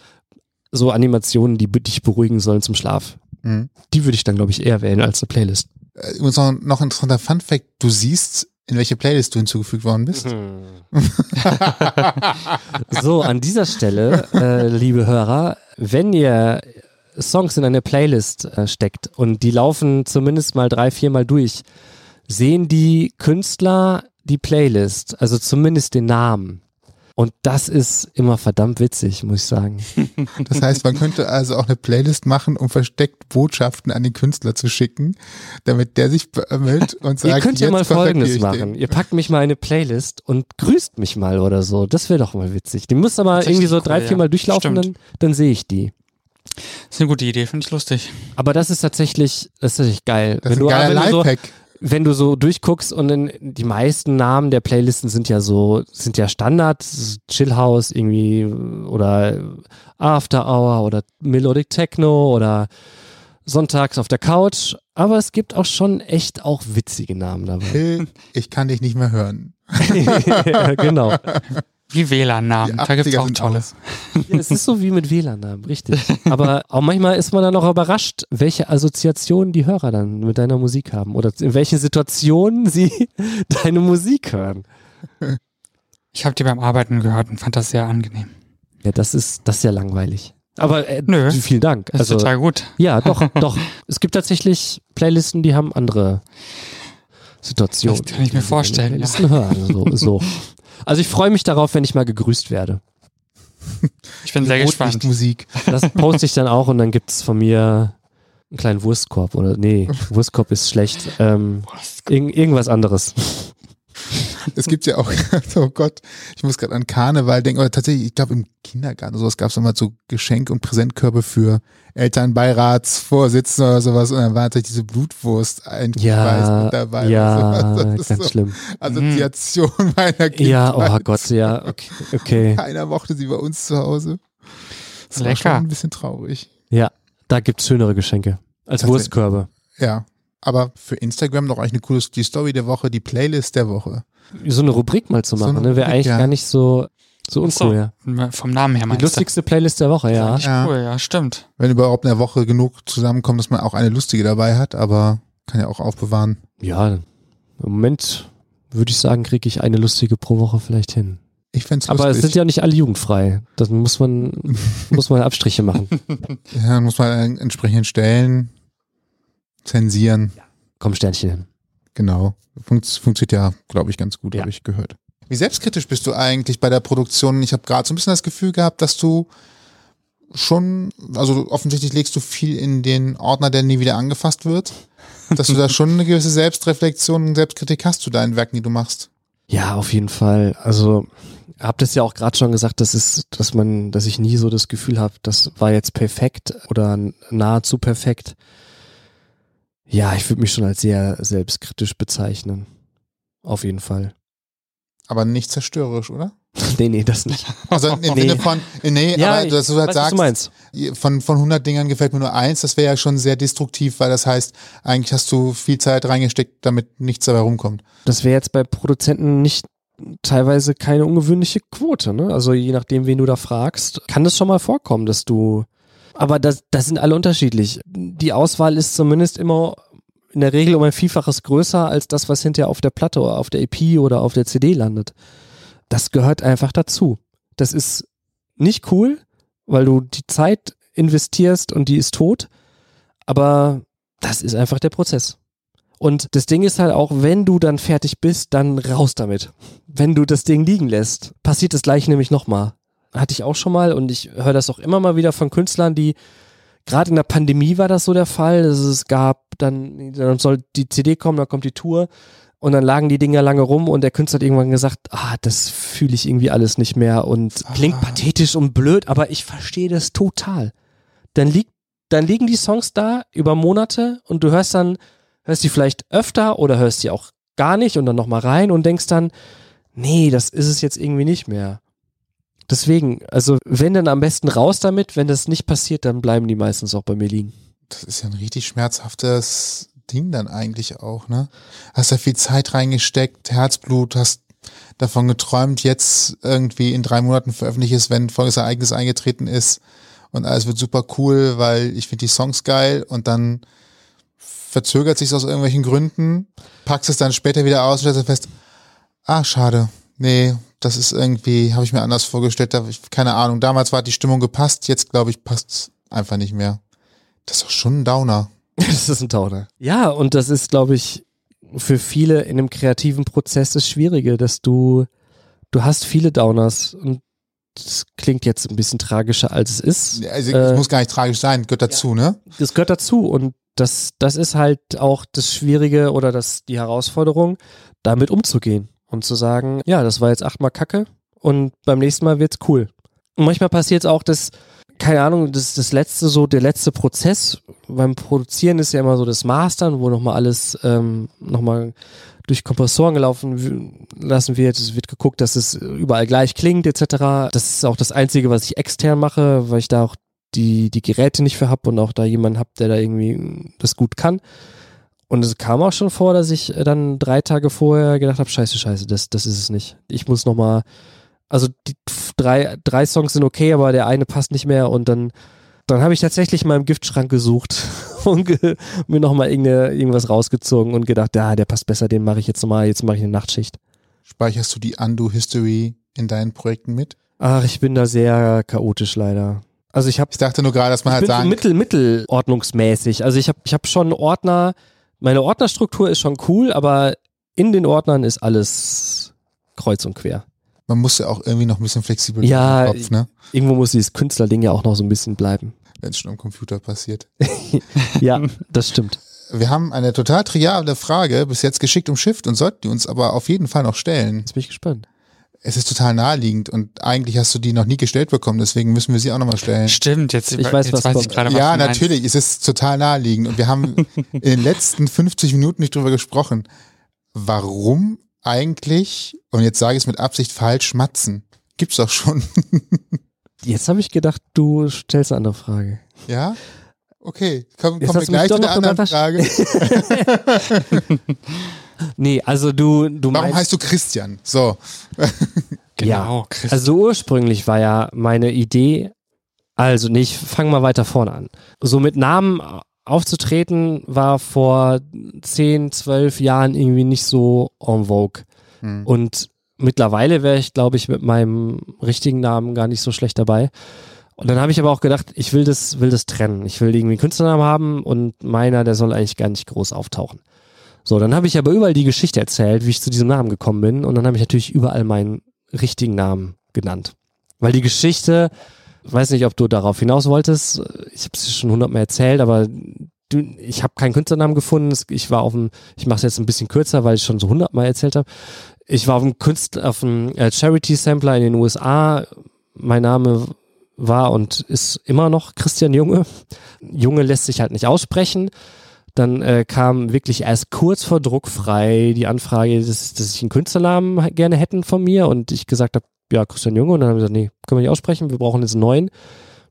so Animationen, die dich beruhigen sollen zum Schlaf. Mhm. Die würde ich dann, glaube ich, eher wählen als eine Playlist. Äh, Übrigens noch, noch ein interessanter Fun Fact. Du siehst, in welche Playlist du hinzugefügt worden bist. [laughs] So, an dieser Stelle, äh, liebe Hörer, wenn ihr Songs in eine Playlist äh, steckt und die laufen zumindest mal drei, viermal durch, sehen die Künstler die Playlist, also zumindest den Namen. Und das ist immer verdammt witzig, muss ich sagen. [laughs] Das heißt, man könnte also auch eine Playlist machen, um versteckt Botschaften an den Künstler zu schicken, damit der sich beömmelt [laughs] und sagt, Ihr könnt ja mal Folgendes machen. den. Ihr packt mich mal in eine Playlist und grüßt mich mal oder so. Das wäre doch mal witzig. Die muss aber irgendwie so drei, cool, vier Mal ja. durchlaufen, Stimmt. dann, dann sehe ich die. Das ist eine gute Idee, finde ich lustig. Aber das ist tatsächlich, das ist tatsächlich geil. Das ist wenn, ein du, geiler wenn, du so, Lifehack. wenn du so durchguckst und in, die meisten Namen der Playlisten sind ja so, sind ja Standard, Chillhouse irgendwie oder After Hour oder Melodic Techno oder Sonntags auf der Couch. Aber es gibt auch schon echt auch witzige Namen dabei. Phil, ich kann dich nicht mehr hören. [laughs] genau. [laughs] Wie WLAN-Namen, da gibt's 80er auch tolle. Ja, es ist so wie mit WLAN-Namen, richtig. Aber auch manchmal ist man dann auch überrascht, welche Assoziationen die Hörer dann mit deiner Musik haben oder in welchen Situationen sie [laughs] deine Musik hören. Ich habe die beim Arbeiten gehört und fand das sehr angenehm. Ja, das ist, das ist ja langweilig. Aber äh, Nö. vielen Dank. Das Also, ist total gut. ja, doch, doch. Es gibt tatsächlich Playlisten, die haben andere Situationen. Das kann ich mir vorstellen, Playlisten hören. So, so. [laughs] Also ich freue mich darauf, wenn ich mal gegrüßt werde. Ich bin sehr gespannt. Rotlichtmusik. Das poste ich dann auch und dann gibt's von mir einen kleinen Wurstkorb oder nee, Wurstkorb ist schlecht. Ähm, irg irgendwas anderes. Es gibt ja auch, [laughs] oh Gott, ich muss gerade an Karneval denken, oder tatsächlich, ich glaube im Kindergarten oder sowas gab es immer so Geschenk- und Präsentkörbe für Elternbeiratsvorsitzende oder sowas und dann war tatsächlich diese Blutwurst eingeschweißt Ja, mit dabei. ja, [laughs] das ist ganz so schlimm. Assoziation meiner Kindheit. Ja, oh Gott, ja, okay. okay. [laughs] Keiner mochte sie bei uns zu Hause. Das war Lecker. schon ein bisschen traurig. Ja, da gibt's schönere Geschenke als. Wurstkörbe. Ja. Aber für Instagram doch eigentlich eine coole, die Story der Woche, die Playlist der Woche. So eine Rubrik mal zu So machen, eine ne? wäre eigentlich ja. gar nicht so, so uncool. So, ja. vom Namen her Die meinst du? lustigste Playlist der Woche, ja. Ja. Cool, ja, stimmt. Wenn überhaupt in der Woche genug zusammenkommt, dass man auch eine lustige dabei hat, aber kann ja auch aufbewahren. Ja, im Moment würde ich sagen, kriege ich eine lustige pro Woche vielleicht hin. Ich fänd's Aber es lustig. sind ja nicht alle jugendfrei. Das muss man, [laughs] muss man Abstriche machen. ja, muss man an entsprechenden Stellen zensieren. Komm, Sternchen hin. Genau. Funkt, funktioniert ja, glaube ich, ganz gut, Ja. habe ich gehört. Wie selbstkritisch bist du eigentlich bei der Produktion? Ich habe gerade so ein bisschen das Gefühl gehabt, dass du schon, also offensichtlich legst du viel in den Ordner, der nie wieder angefasst wird. Dass du da schon eine gewisse Selbstreflexion und Selbstkritik hast zu deinen Werken, die du machst. Ja, auf jeden Fall. Also, habt es ja auch gerade schon gesagt, dass es, dass man, dass ich nie so das Gefühl habe, das war jetzt perfekt oder nahezu perfekt. Ja, ich würde mich schon als sehr selbstkritisch bezeichnen. Auf jeden Fall. Aber nicht zerstörerisch, oder? [laughs] Nee, nee, das nicht. Also im Nee. Sinne von, nee, Ja, aber dass du halt du sagst, meinst? von, von 100 Dingern gefällt mir nur eins, das wäre ja schon sehr destruktiv, weil das heißt, eigentlich hast du viel Zeit reingesteckt, damit nichts dabei rumkommt. Das wäre jetzt bei Produzenten nicht teilweise keine ungewöhnliche Quote, ne? Also je nachdem, wen du da fragst, kann das schon mal vorkommen, dass du. Aber das, das sind alle unterschiedlich. Die Auswahl ist zumindest immer in der Regel um ein Vielfaches größer als das, was hinterher auf der Platte oder auf der EP oder auf der CD landet. Das gehört einfach dazu. Das ist nicht cool, weil du die Zeit investierst und die ist tot. Aber das ist einfach der Prozess. Und das Ding ist halt auch, wenn du dann fertig bist, dann raus damit. Wenn du das Ding liegen lässt, passiert das gleich nämlich nochmal. Hatte ich auch schon mal und ich höre das auch immer mal wieder von Künstlern, die gerade in der Pandemie war das so der Fall. dass Es gab dann, dann soll die CD kommen, dann kommt die Tour Und dann lagen die Dinger lange rum und der Künstler hat irgendwann gesagt, ah, das fühle ich irgendwie alles nicht mehr und klingt Ah. pathetisch und blöd, aber ich verstehe das total. Dann liegt, dann liegen die Songs da über Monate und du hörst dann, hörst die vielleicht öfter oder hörst die auch gar nicht und dann nochmal rein und denkst dann, nee, das ist es jetzt irgendwie nicht mehr. Deswegen, also wenn dann am besten raus damit, wenn das nicht passiert, dann bleiben die meistens auch bei mir liegen. Das ist ja ein richtig schmerzhaftes Ding dann eigentlich auch, ne? Hast da viel Zeit reingesteckt, Herzblut, hast davon geträumt, jetzt irgendwie in drei Monaten veröffentlicht ist, wenn folgendes Ereignis eingetreten ist und alles wird super cool, weil ich finde die Songs geil und dann verzögert sich aus irgendwelchen Gründen, packst es dann später wieder aus und stellst fest, ah, schade, nee, das ist irgendwie, habe ich mir anders vorgestellt, da, keine Ahnung, damals war die Stimmung gepasst, jetzt glaube ich, passt einfach nicht mehr. Das ist doch schon ein Downer. [laughs] Das ist ein Tauner. Ja, und das ist, glaube ich, für viele in einem kreativen Prozess das Schwierige, dass du, du hast viele Downers und das klingt jetzt ein bisschen tragischer, als es ist. Also Äh, es muss gar nicht tragisch sein, gehört dazu, ne? Das gehört dazu und das, das ist halt auch das Schwierige oder das, die Herausforderung, damit umzugehen und zu sagen, ja, das war jetzt achtmal Kacke und beim nächsten Mal wird's cool. Und manchmal passiert es auch, dass, keine Ahnung, das, das letzte, so der letzte Prozess beim Produzieren ist ja immer so das Mastern, wo nochmal alles ähm, nochmal durch Kompressoren gelaufen lassen wird. Es wird geguckt, dass es überall gleich klingt, etc. Das ist auch das Einzige, was ich extern mache, weil ich da auch die, die Geräte nicht für hab und auch da jemanden hab, der da irgendwie das gut kann. Und es kam auch schon vor, dass ich dann drei Tage vorher gedacht habe, scheiße, scheiße, das, das ist es nicht. Ich muss nochmal, also die drei, drei Songs sind okay, aber der eine passt nicht mehr und dann, dann habe ich tatsächlich mal im Giftschrank gesucht [laughs] und ge mir nochmal irgendwas rausgezogen und gedacht, ja, der passt besser, den mache ich jetzt nochmal, jetzt mache ich eine Nachtschicht. Speicherst du die Undo-History in deinen Projekten mit? Ach, ich bin da sehr chaotisch leider. Also ich habe Ich dachte nur gerade, dass man halt sagen mittel, mittelordnungsmäßig. Also ich habe ich hab schon Ordner, meine Ordnerstruktur ist schon cool, aber in den Ordnern ist alles kreuz und quer. Man muss ja auch irgendwie noch ein bisschen flexibel Ja, sein im Kopf, ne? Irgendwo muss dieses Künstlerding ja auch noch so ein bisschen bleiben. Wenn es schon am Computer passiert. [laughs] Ja, das stimmt. Wir haben eine total triviale Frage bis jetzt geschickt umschifft und sollten die uns aber auf jeden Fall noch stellen. Jetzt bin ich gespannt. Es ist total naheliegend und eigentlich hast du die noch nie gestellt bekommen, deswegen müssen wir sie auch nochmal stellen. Stimmt, jetzt, Ich weiß, jetzt was weiß ich gerade, was Ja, meinst. natürlich, es ist total naheliegend und wir haben [laughs] in den letzten 50 Minuten nicht drüber gesprochen. Warum eigentlich, und jetzt sage ich es mit Absicht falsch, schmatzen? Gibt's doch schon. [laughs] Jetzt habe ich gedacht, du stellst eine andere Frage. ja? Okay, komm, kommen wir du mich gleich zu der anderen. Frage. [laughs] Nee, also du, du Warum meinst, heißt du Christian? So, [laughs] Genau, Chris. Also ursprünglich war ja meine Idee, also nee, ich fange mal weiter vorne an. So mit Namen aufzutreten war vor 10, 12 Jahren irgendwie nicht so en vogue. Hm. Und mittlerweile wäre ich, glaube ich, mit meinem richtigen Namen gar nicht so schlecht dabei. Und dann habe ich aber auch gedacht, ich will das, will das trennen. Ich will irgendwie einen Künstlernamen haben und meiner, der soll eigentlich gar nicht groß auftauchen. So, dann habe ich aber überall die Geschichte erzählt, wie ich zu diesem Namen gekommen bin. Und dann habe ich natürlich überall meinen richtigen Namen genannt. Weil die Geschichte, weiß nicht, ob du darauf hinaus wolltest, ich habe es schon hundertmal erzählt, aber du, ich habe keinen Künstlernamen gefunden. Ich war auf dem, ich mache es jetzt ein bisschen kürzer, weil ich schon so hundertmal erzählt habe. Ich war auf dem Künstler, auf dem äh, Charity Sampler in den USA. Mein Name war und ist immer noch Christian Junge. Junge lässt sich halt nicht aussprechen. Dann äh, kam wirklich erst kurz vor Druck frei die Anfrage, dass, dass ich einen Künstlernamen gerne hätten von mir und ich gesagt habe, ja, Christian Junge. Und dann haben wir gesagt, nee, können wir nicht aussprechen, wir brauchen jetzt einen neuen.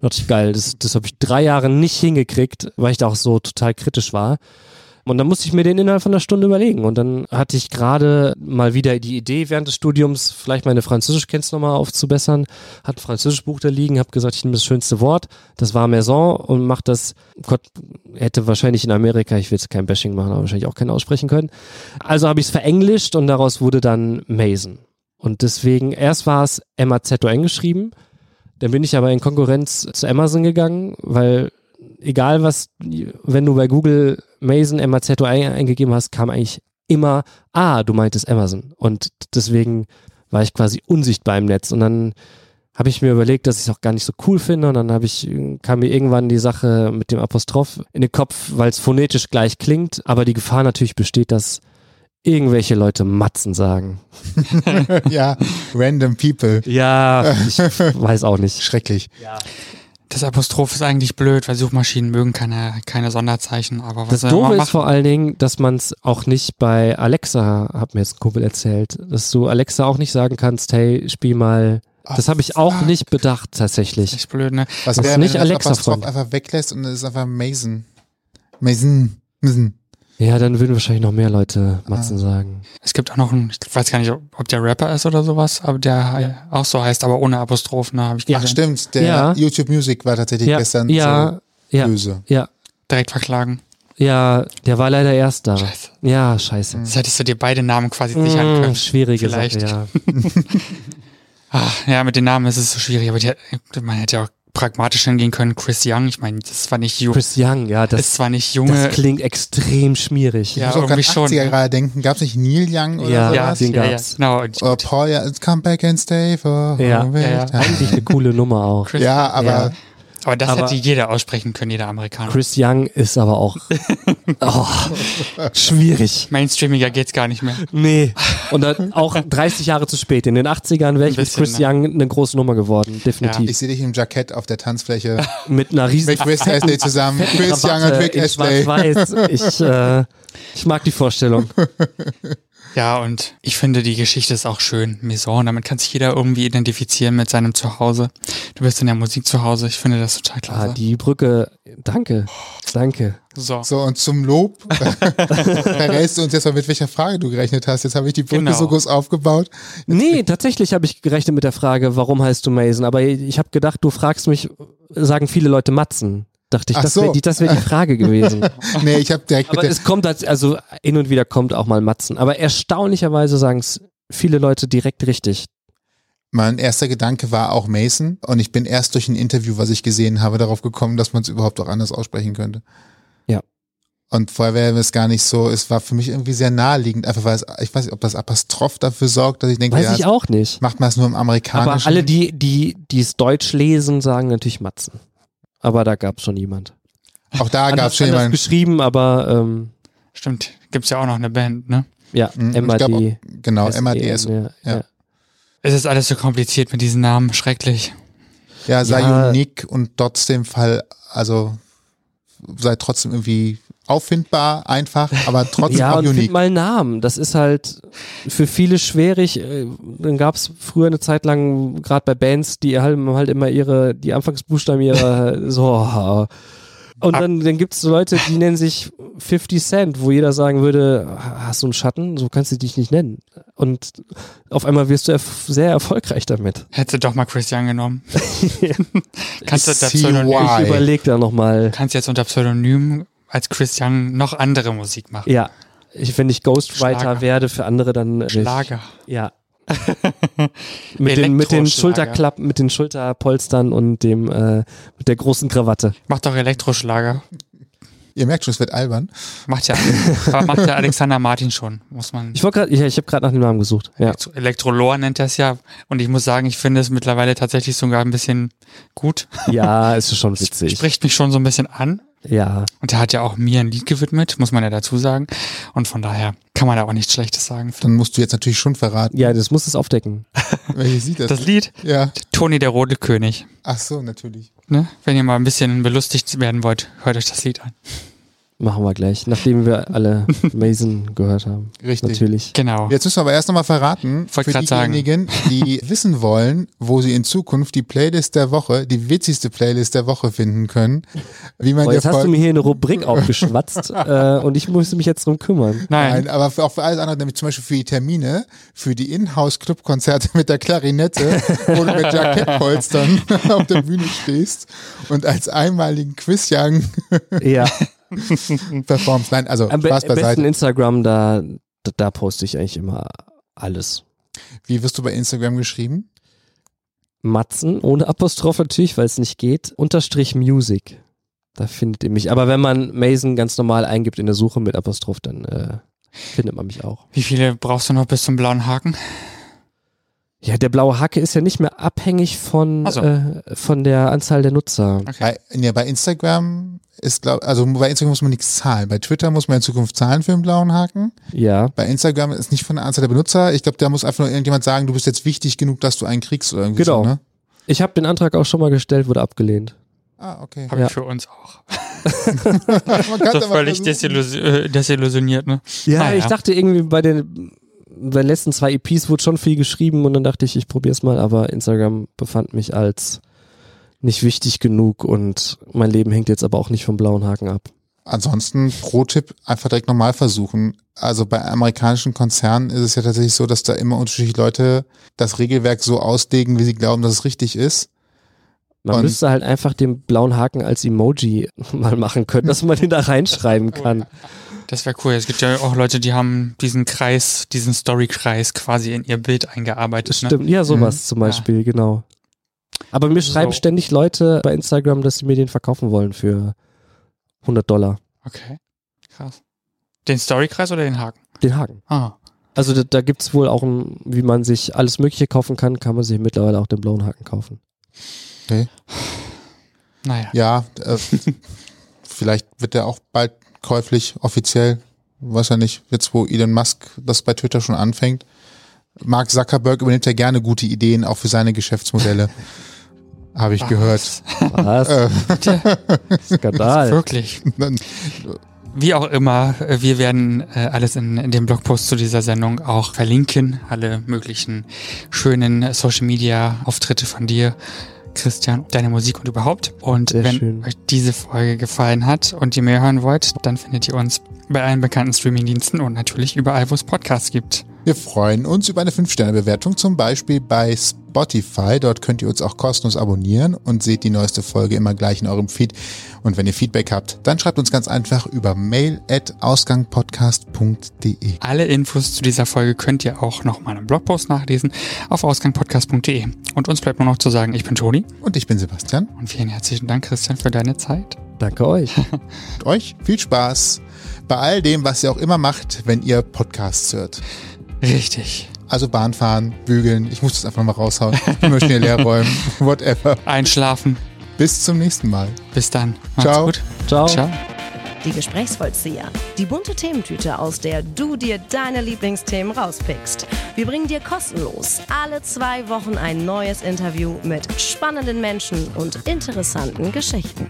Da dachte ich, geil, das, das habe ich drei Jahre nicht hingekriegt, weil ich da auch so total kritisch war. Und dann musste ich mir den innerhalb von einer Stunde überlegen. Und dann hatte ich gerade mal wieder die Idee während des Studiums, vielleicht meine Französischkenntnis nochmal aufzubessern. Hat ein Französischbuch da liegen, habe gesagt, ich nehme das schönste Wort. Das war Maison und mach das, Gott, hätte wahrscheinlich in Amerika, ich will jetzt kein Bashing machen, aber wahrscheinlich auch keinen aussprechen können. Also habe ich es verenglischt und daraus wurde dann Mason. Und deswegen, erst war es M-A-Z-O-N geschrieben, dann bin ich aber in Konkurrenz zu Amazon gegangen, weil egal was, wenn du bei Google Mason M-A-Z-O ein, eingegeben hast, kam eigentlich immer, ah, du meintest Amazon. Und deswegen war ich quasi unsichtbar im Netz. Und dann habe ich mir überlegt, dass ich es auch gar nicht so cool finde. Und dann habe ich, kam mir irgendwann die Sache mit dem Apostroph in den Kopf, weil es phonetisch gleich klingt, aber die Gefahr natürlich besteht, dass irgendwelche Leute Matzen sagen. [laughs] ja, random people. Ja, ich [laughs] weiß auch nicht. Schrecklich. Das Apostroph ist eigentlich blöd, weil Suchmaschinen mögen keine, keine Sonderzeichen. Aber was Das Doofe ist vor allen Dingen, dass man es auch nicht bei Alexa, hat mir jetzt ein Kumpel erzählt, dass du Alexa auch nicht sagen kannst, hey, spiel mal. Das habe ich auch fuck. nicht bedacht, tatsächlich. Echt blöd, ne? Was Das wäre, ist nicht wenn du das Alexa, Apostroph Freund. einfach weglässt und es ist einfach Mason. Mason. Mason. Ja, dann würden wahrscheinlich noch mehr Leute Ah. Matzen sagen. Es gibt auch noch einen, ich weiß gar nicht, ob der Rapper ist oder sowas, aber der auch so heißt, aber ohne Apostroph, ne, habe ich Ja, gesehen. stimmt. Der Ja. YouTube Music war tatsächlich Ja, gestern ja, so ja, böse. ja, Direkt verklagen. ja, der war leider erst da. Scheiße. Ja, scheiße. Das hättest du dir beide Namen quasi sichern Mm, können. schwierige Vielleicht. Sache, [laughs] Ach, ja, mit den Namen ist es so schwierig, aber die, man hätte ja auch pragmatisch hingehen können. Chris Young, ich meine, das war nicht ja. jung, Chris Young, ja, ist das, zwar nicht das junge, klingt extrem schmierig. Ja, ich muss auch gerade irgendwie schon, 80er ne? gerade denken. Gab es nicht Neil Young oder Ja, ja, sowas? den ja, ja, gab's. genau. Und Oder Paul, ja, come back and stay for Ja, ja, ja. Eigentlich eine coole Nummer auch. Chris, Ja, aber Ja. Aber das aber- hätte jeder aussprechen können, jeder Amerikaner. Chris Young ist aber auch [laughs] oh, schwierig. Mainstreamiger geht's gar nicht mehr. Nee. Und dann auch [laughs] 30 Jahre zu spät. In den 80ern wäre ich mit Chris ne? Young eine große Nummer geworden. Definitiv. ich sehe dich im Jackett auf der Tanzfläche [laughs] mit einer riesen mit Chris Astley zusammen. Chris Young und Rick Astley. Schwarz-Weiß. Ich, äh, ich mag die Vorstellung. Ja, und ich finde, die Geschichte ist auch schön. Maison, damit kann sich jeder irgendwie identifizieren mit seinem Zuhause. Du bist in der Musik zu Hause. Ich finde das total Ah, klasse. die Brücke, danke. Danke. so. So, und zum Lob [laughs] verrätst du uns jetzt mal, mit welcher Frage du gerechnet hast. Jetzt habe ich die Brücke Genau. so groß aufgebaut. Nee, tatsächlich habe ich gerechnet mit der Frage, warum heißt du Mason? Aber ich habe gedacht, du fragst mich, sagen viele Leute Matzen. Dachte ich, Ach das so. wäre die, das wär die Frage gewesen. [laughs] Nee, ich habe direkt Aber es kommt, als- also hin und wieder kommt auch mal Matzen. Aber erstaunlicherweise sagen es viele Leute direkt richtig. mein erster Gedanke war auch Mason und ich bin erst durch ein Interview, was ich gesehen habe, darauf gekommen, dass man es überhaupt auch anders aussprechen könnte. Ja. Und vorher wäre es gar nicht so, es war für mich irgendwie sehr naheliegend, einfach weil es, ich weiß nicht, ob das Apostroph dafür sorgt, dass ich denke, Weiß ja, ich auch nicht. macht man es nur im amerikanischen. Aber alle, die, die, die es Deutsch lesen, sagen natürlich Matzen. Aber da gab es schon jemand. auch da gab es schon jemanden. geschrieben, aber ähm, Stimmt. Gibt's ja auch noch eine Band, ne? ja, Mhm, MAD. glaub Genau, MADS. Ja, ja. ja. Es ist alles so kompliziert mit diesen Namen. Schrecklich. Ja, sei Ja. unique und trotzdem Fall, also sei trotzdem irgendwie auffindbar, einfach, aber trotzdem Ja, auch und unique. find mal Namen. Das ist halt für viele schwierig. Äh, Dann gab es früher eine Zeit lang, gerade bei Bands, die halt, halt immer ihre, die Anfangsbuchstaben ihrer [laughs] so. Und dann, dann gibt es so Leute, die nennen sich 50 Cent, wo jeder sagen würde, hast du einen Schatten? So kannst du dich nicht nennen. Und auf einmal wirst du erf sehr erfolgreich damit. Hättest du doch mal Chris Young genommen. [laughs] kannst, du unter. Pseudonym? Ich überleg da nochmal. kannst jetzt unter Pseudonym als Chris Young noch andere Musik machen. Ja, ich, wenn ich Ghostwriter Schlager. werde für andere, dann. Schlager. Ja. [laughs] mit, den, mit den. Schulterklappen, mit den Schulterpolstern und dem äh, mit der großen Krawatte. Mach doch Elektroschlager. Ihr merkt schon, es wird albern. Macht ja, macht ja Alexander Martin schon, muss man. Ich wollte gerade, ich, ich habe gerade nach dem Namen gesucht. Ja. Elektrolor nennt er es ja. Und ich muss sagen, ich finde es mittlerweile tatsächlich sogar ein bisschen gut. ja, ist schon [laughs] witzig. Spricht mich schon so ein bisschen an. Ja. Und er hat ja auch mir ein Lied gewidmet, muss man ja dazu sagen. Und von daher kann man da auch nichts Schlechtes sagen. Dann musst du jetzt natürlich schon verraten, Ja, das muss es aufdecken. [laughs] welches Lied das, Das Lied, Ja. Toni der Rote König. Ach so, natürlich. Ne? Wenn ihr mal ein bisschen belustigt werden wollt, hört euch das Lied an. Machen wir gleich, nachdem wir alle [laughs] Mason gehört haben. Richtig. Natürlich. Genau. Jetzt müssen wir aber erst nochmal verraten, Wollte für sagen. diejenigen, die [laughs] wissen wollen, wo sie in Zukunft die Playlist der Woche, die witzigste Playlist der Woche finden können. Wie man Boah, jetzt hast du mir hier eine Rubrik [laughs] aufgeschwatzt äh, und ich musste mich jetzt drum kümmern. Nein. Nein, aber für, auch für alles andere, nämlich zum Beispiel für die Termine, für die Inhouse-Clubkonzerte mit der Klarinette, wo du mit Jackettpolstern auf der Bühne stehst und als einmaligen Quiz-Young Ja, [laughs] performst. Nein, also am, Spaß am besten beiseite. Instagram, da, da, da poste ich eigentlich immer alles. Wie wirst du bei Instagram geschrieben? Matzen, ohne Apostroph natürlich, weil es nicht geht, unterstrich Music. Da findet ihr mich. Aber wenn man Mason ganz normal eingibt in der Suche mit Apostroph, dann äh, findet man mich auch. Wie viele brauchst du noch bis zum blauen Haken? Ja, der blaue Hake ist ja nicht mehr abhängig von, so. äh, von der Anzahl der Nutzer. Okay. Bei, ja, bei Instagram ist, glaub, also bei Instagram muss man nichts zahlen. Bei Twitter muss man in Zukunft zahlen für einen blauen Haken. Ja. Bei Instagram ist nicht von der Anzahl der Benutzer. Ich glaube, da muss einfach nur irgendjemand sagen, du bist jetzt wichtig genug, dass du einen kriegst oder irgendwie Genau. so, ne? Ich habe den Antrag auch schon mal gestellt, wurde abgelehnt. Ah, okay. Habe Ja. ich für uns auch. [laughs] Man kann So völlig äh, desillusioniert, ne? Ja, Ah, ich dachte irgendwie bei den, bei den letzten zwei EPs wurde schon viel geschrieben und dann dachte ich, ich probiere es mal, aber Instagram befand mich als nicht wichtig genug und mein Leben hängt jetzt aber auch nicht vom blauen Haken ab. Ansonsten Pro-Tipp einfach direkt nochmal versuchen. Also bei amerikanischen Konzernen ist es ja tatsächlich so, dass da immer unterschiedliche Leute das Regelwerk so auslegen, wie sie glauben, dass es richtig ist. Man Und- müsste halt einfach den blauen Haken als Emoji [laughs] mal machen können, dass man den da reinschreiben [laughs] kann. Das wäre cool. Es gibt ja auch Leute, die haben diesen Kreis, diesen Story-Kreis quasi in ihr Bild eingearbeitet. Ne? Stimmt, ja, sowas zum Beispiel, genau. Aber mir schreiben So. ständig Leute bei Instagram, dass sie mir den verkaufen wollen für 100 Dollar. Okay. Krass. Den Story-Kreis oder den Haken? Den Haken. Ah. Also da, da gibt es wohl auch, ein, wie man sich alles Mögliche kaufen kann, kann man sich mittlerweile auch den blauen Haken kaufen. Naja. Ja, äh, [laughs] vielleicht wird der auch bald käuflich, offiziell. Weiß ja nicht, jetzt wo Elon Musk das bei Twitter schon anfängt. Mark Zuckerberg übernimmt ja gerne gute Ideen, auch für seine Geschäftsmodelle. [laughs] Habe ich gehört. Was? Äh, [laughs] Skandal. Wirklich. Wie auch immer, äh, wir werden äh, alles in, in dem Blogpost zu dieser Sendung auch verlinken. Alle möglichen schönen Social Media Auftritte von dir, Christian, deine Musik und überhaupt. Und Sehr wenn schön. euch diese Folge gefallen hat und ihr mehr hören wollt, dann findet ihr uns bei allen bekannten Streamingdiensten und natürlich überall, wo es Podcasts gibt. Wir freuen uns über eine 5-Sterne-Bewertung, zum Beispiel bei Spotify. Dort könnt ihr uns auch kostenlos abonnieren und seht die neueste Folge immer gleich in eurem Feed. Und wenn ihr Feedback habt, dann schreibt uns ganz einfach über mail at ausgangpodcast.de. Alle Infos zu dieser Folge könnt ihr auch nochmal im Blogpost nachlesen auf ausgangpodcast.de. Und uns bleibt nur noch zu sagen, ich bin Jody Und ich bin Sebastian. und vielen herzlichen Dank, Christian, für deine Zeit. Danke euch. Und [laughs] euch viel Spaß bei all dem, was ihr auch immer macht, wenn ihr Podcasts hört. Richtig. Also Bahnfahren, bügeln, ich muss das einfach mal raushauen, immer schnell leer räumen, [laughs] whatever. Einschlafen. Bis zum nächsten Mal. Bis dann. Macht's Ciao. gut. Ciao. Ciao. Die Gesprächsvollzieher. Die bunte Thementüte, aus der du dir deine Lieblingsthemen rauspickst. Wir bringen dir kostenlos alle zwei Wochen ein neues Interview mit spannenden Menschen und interessanten Geschichten.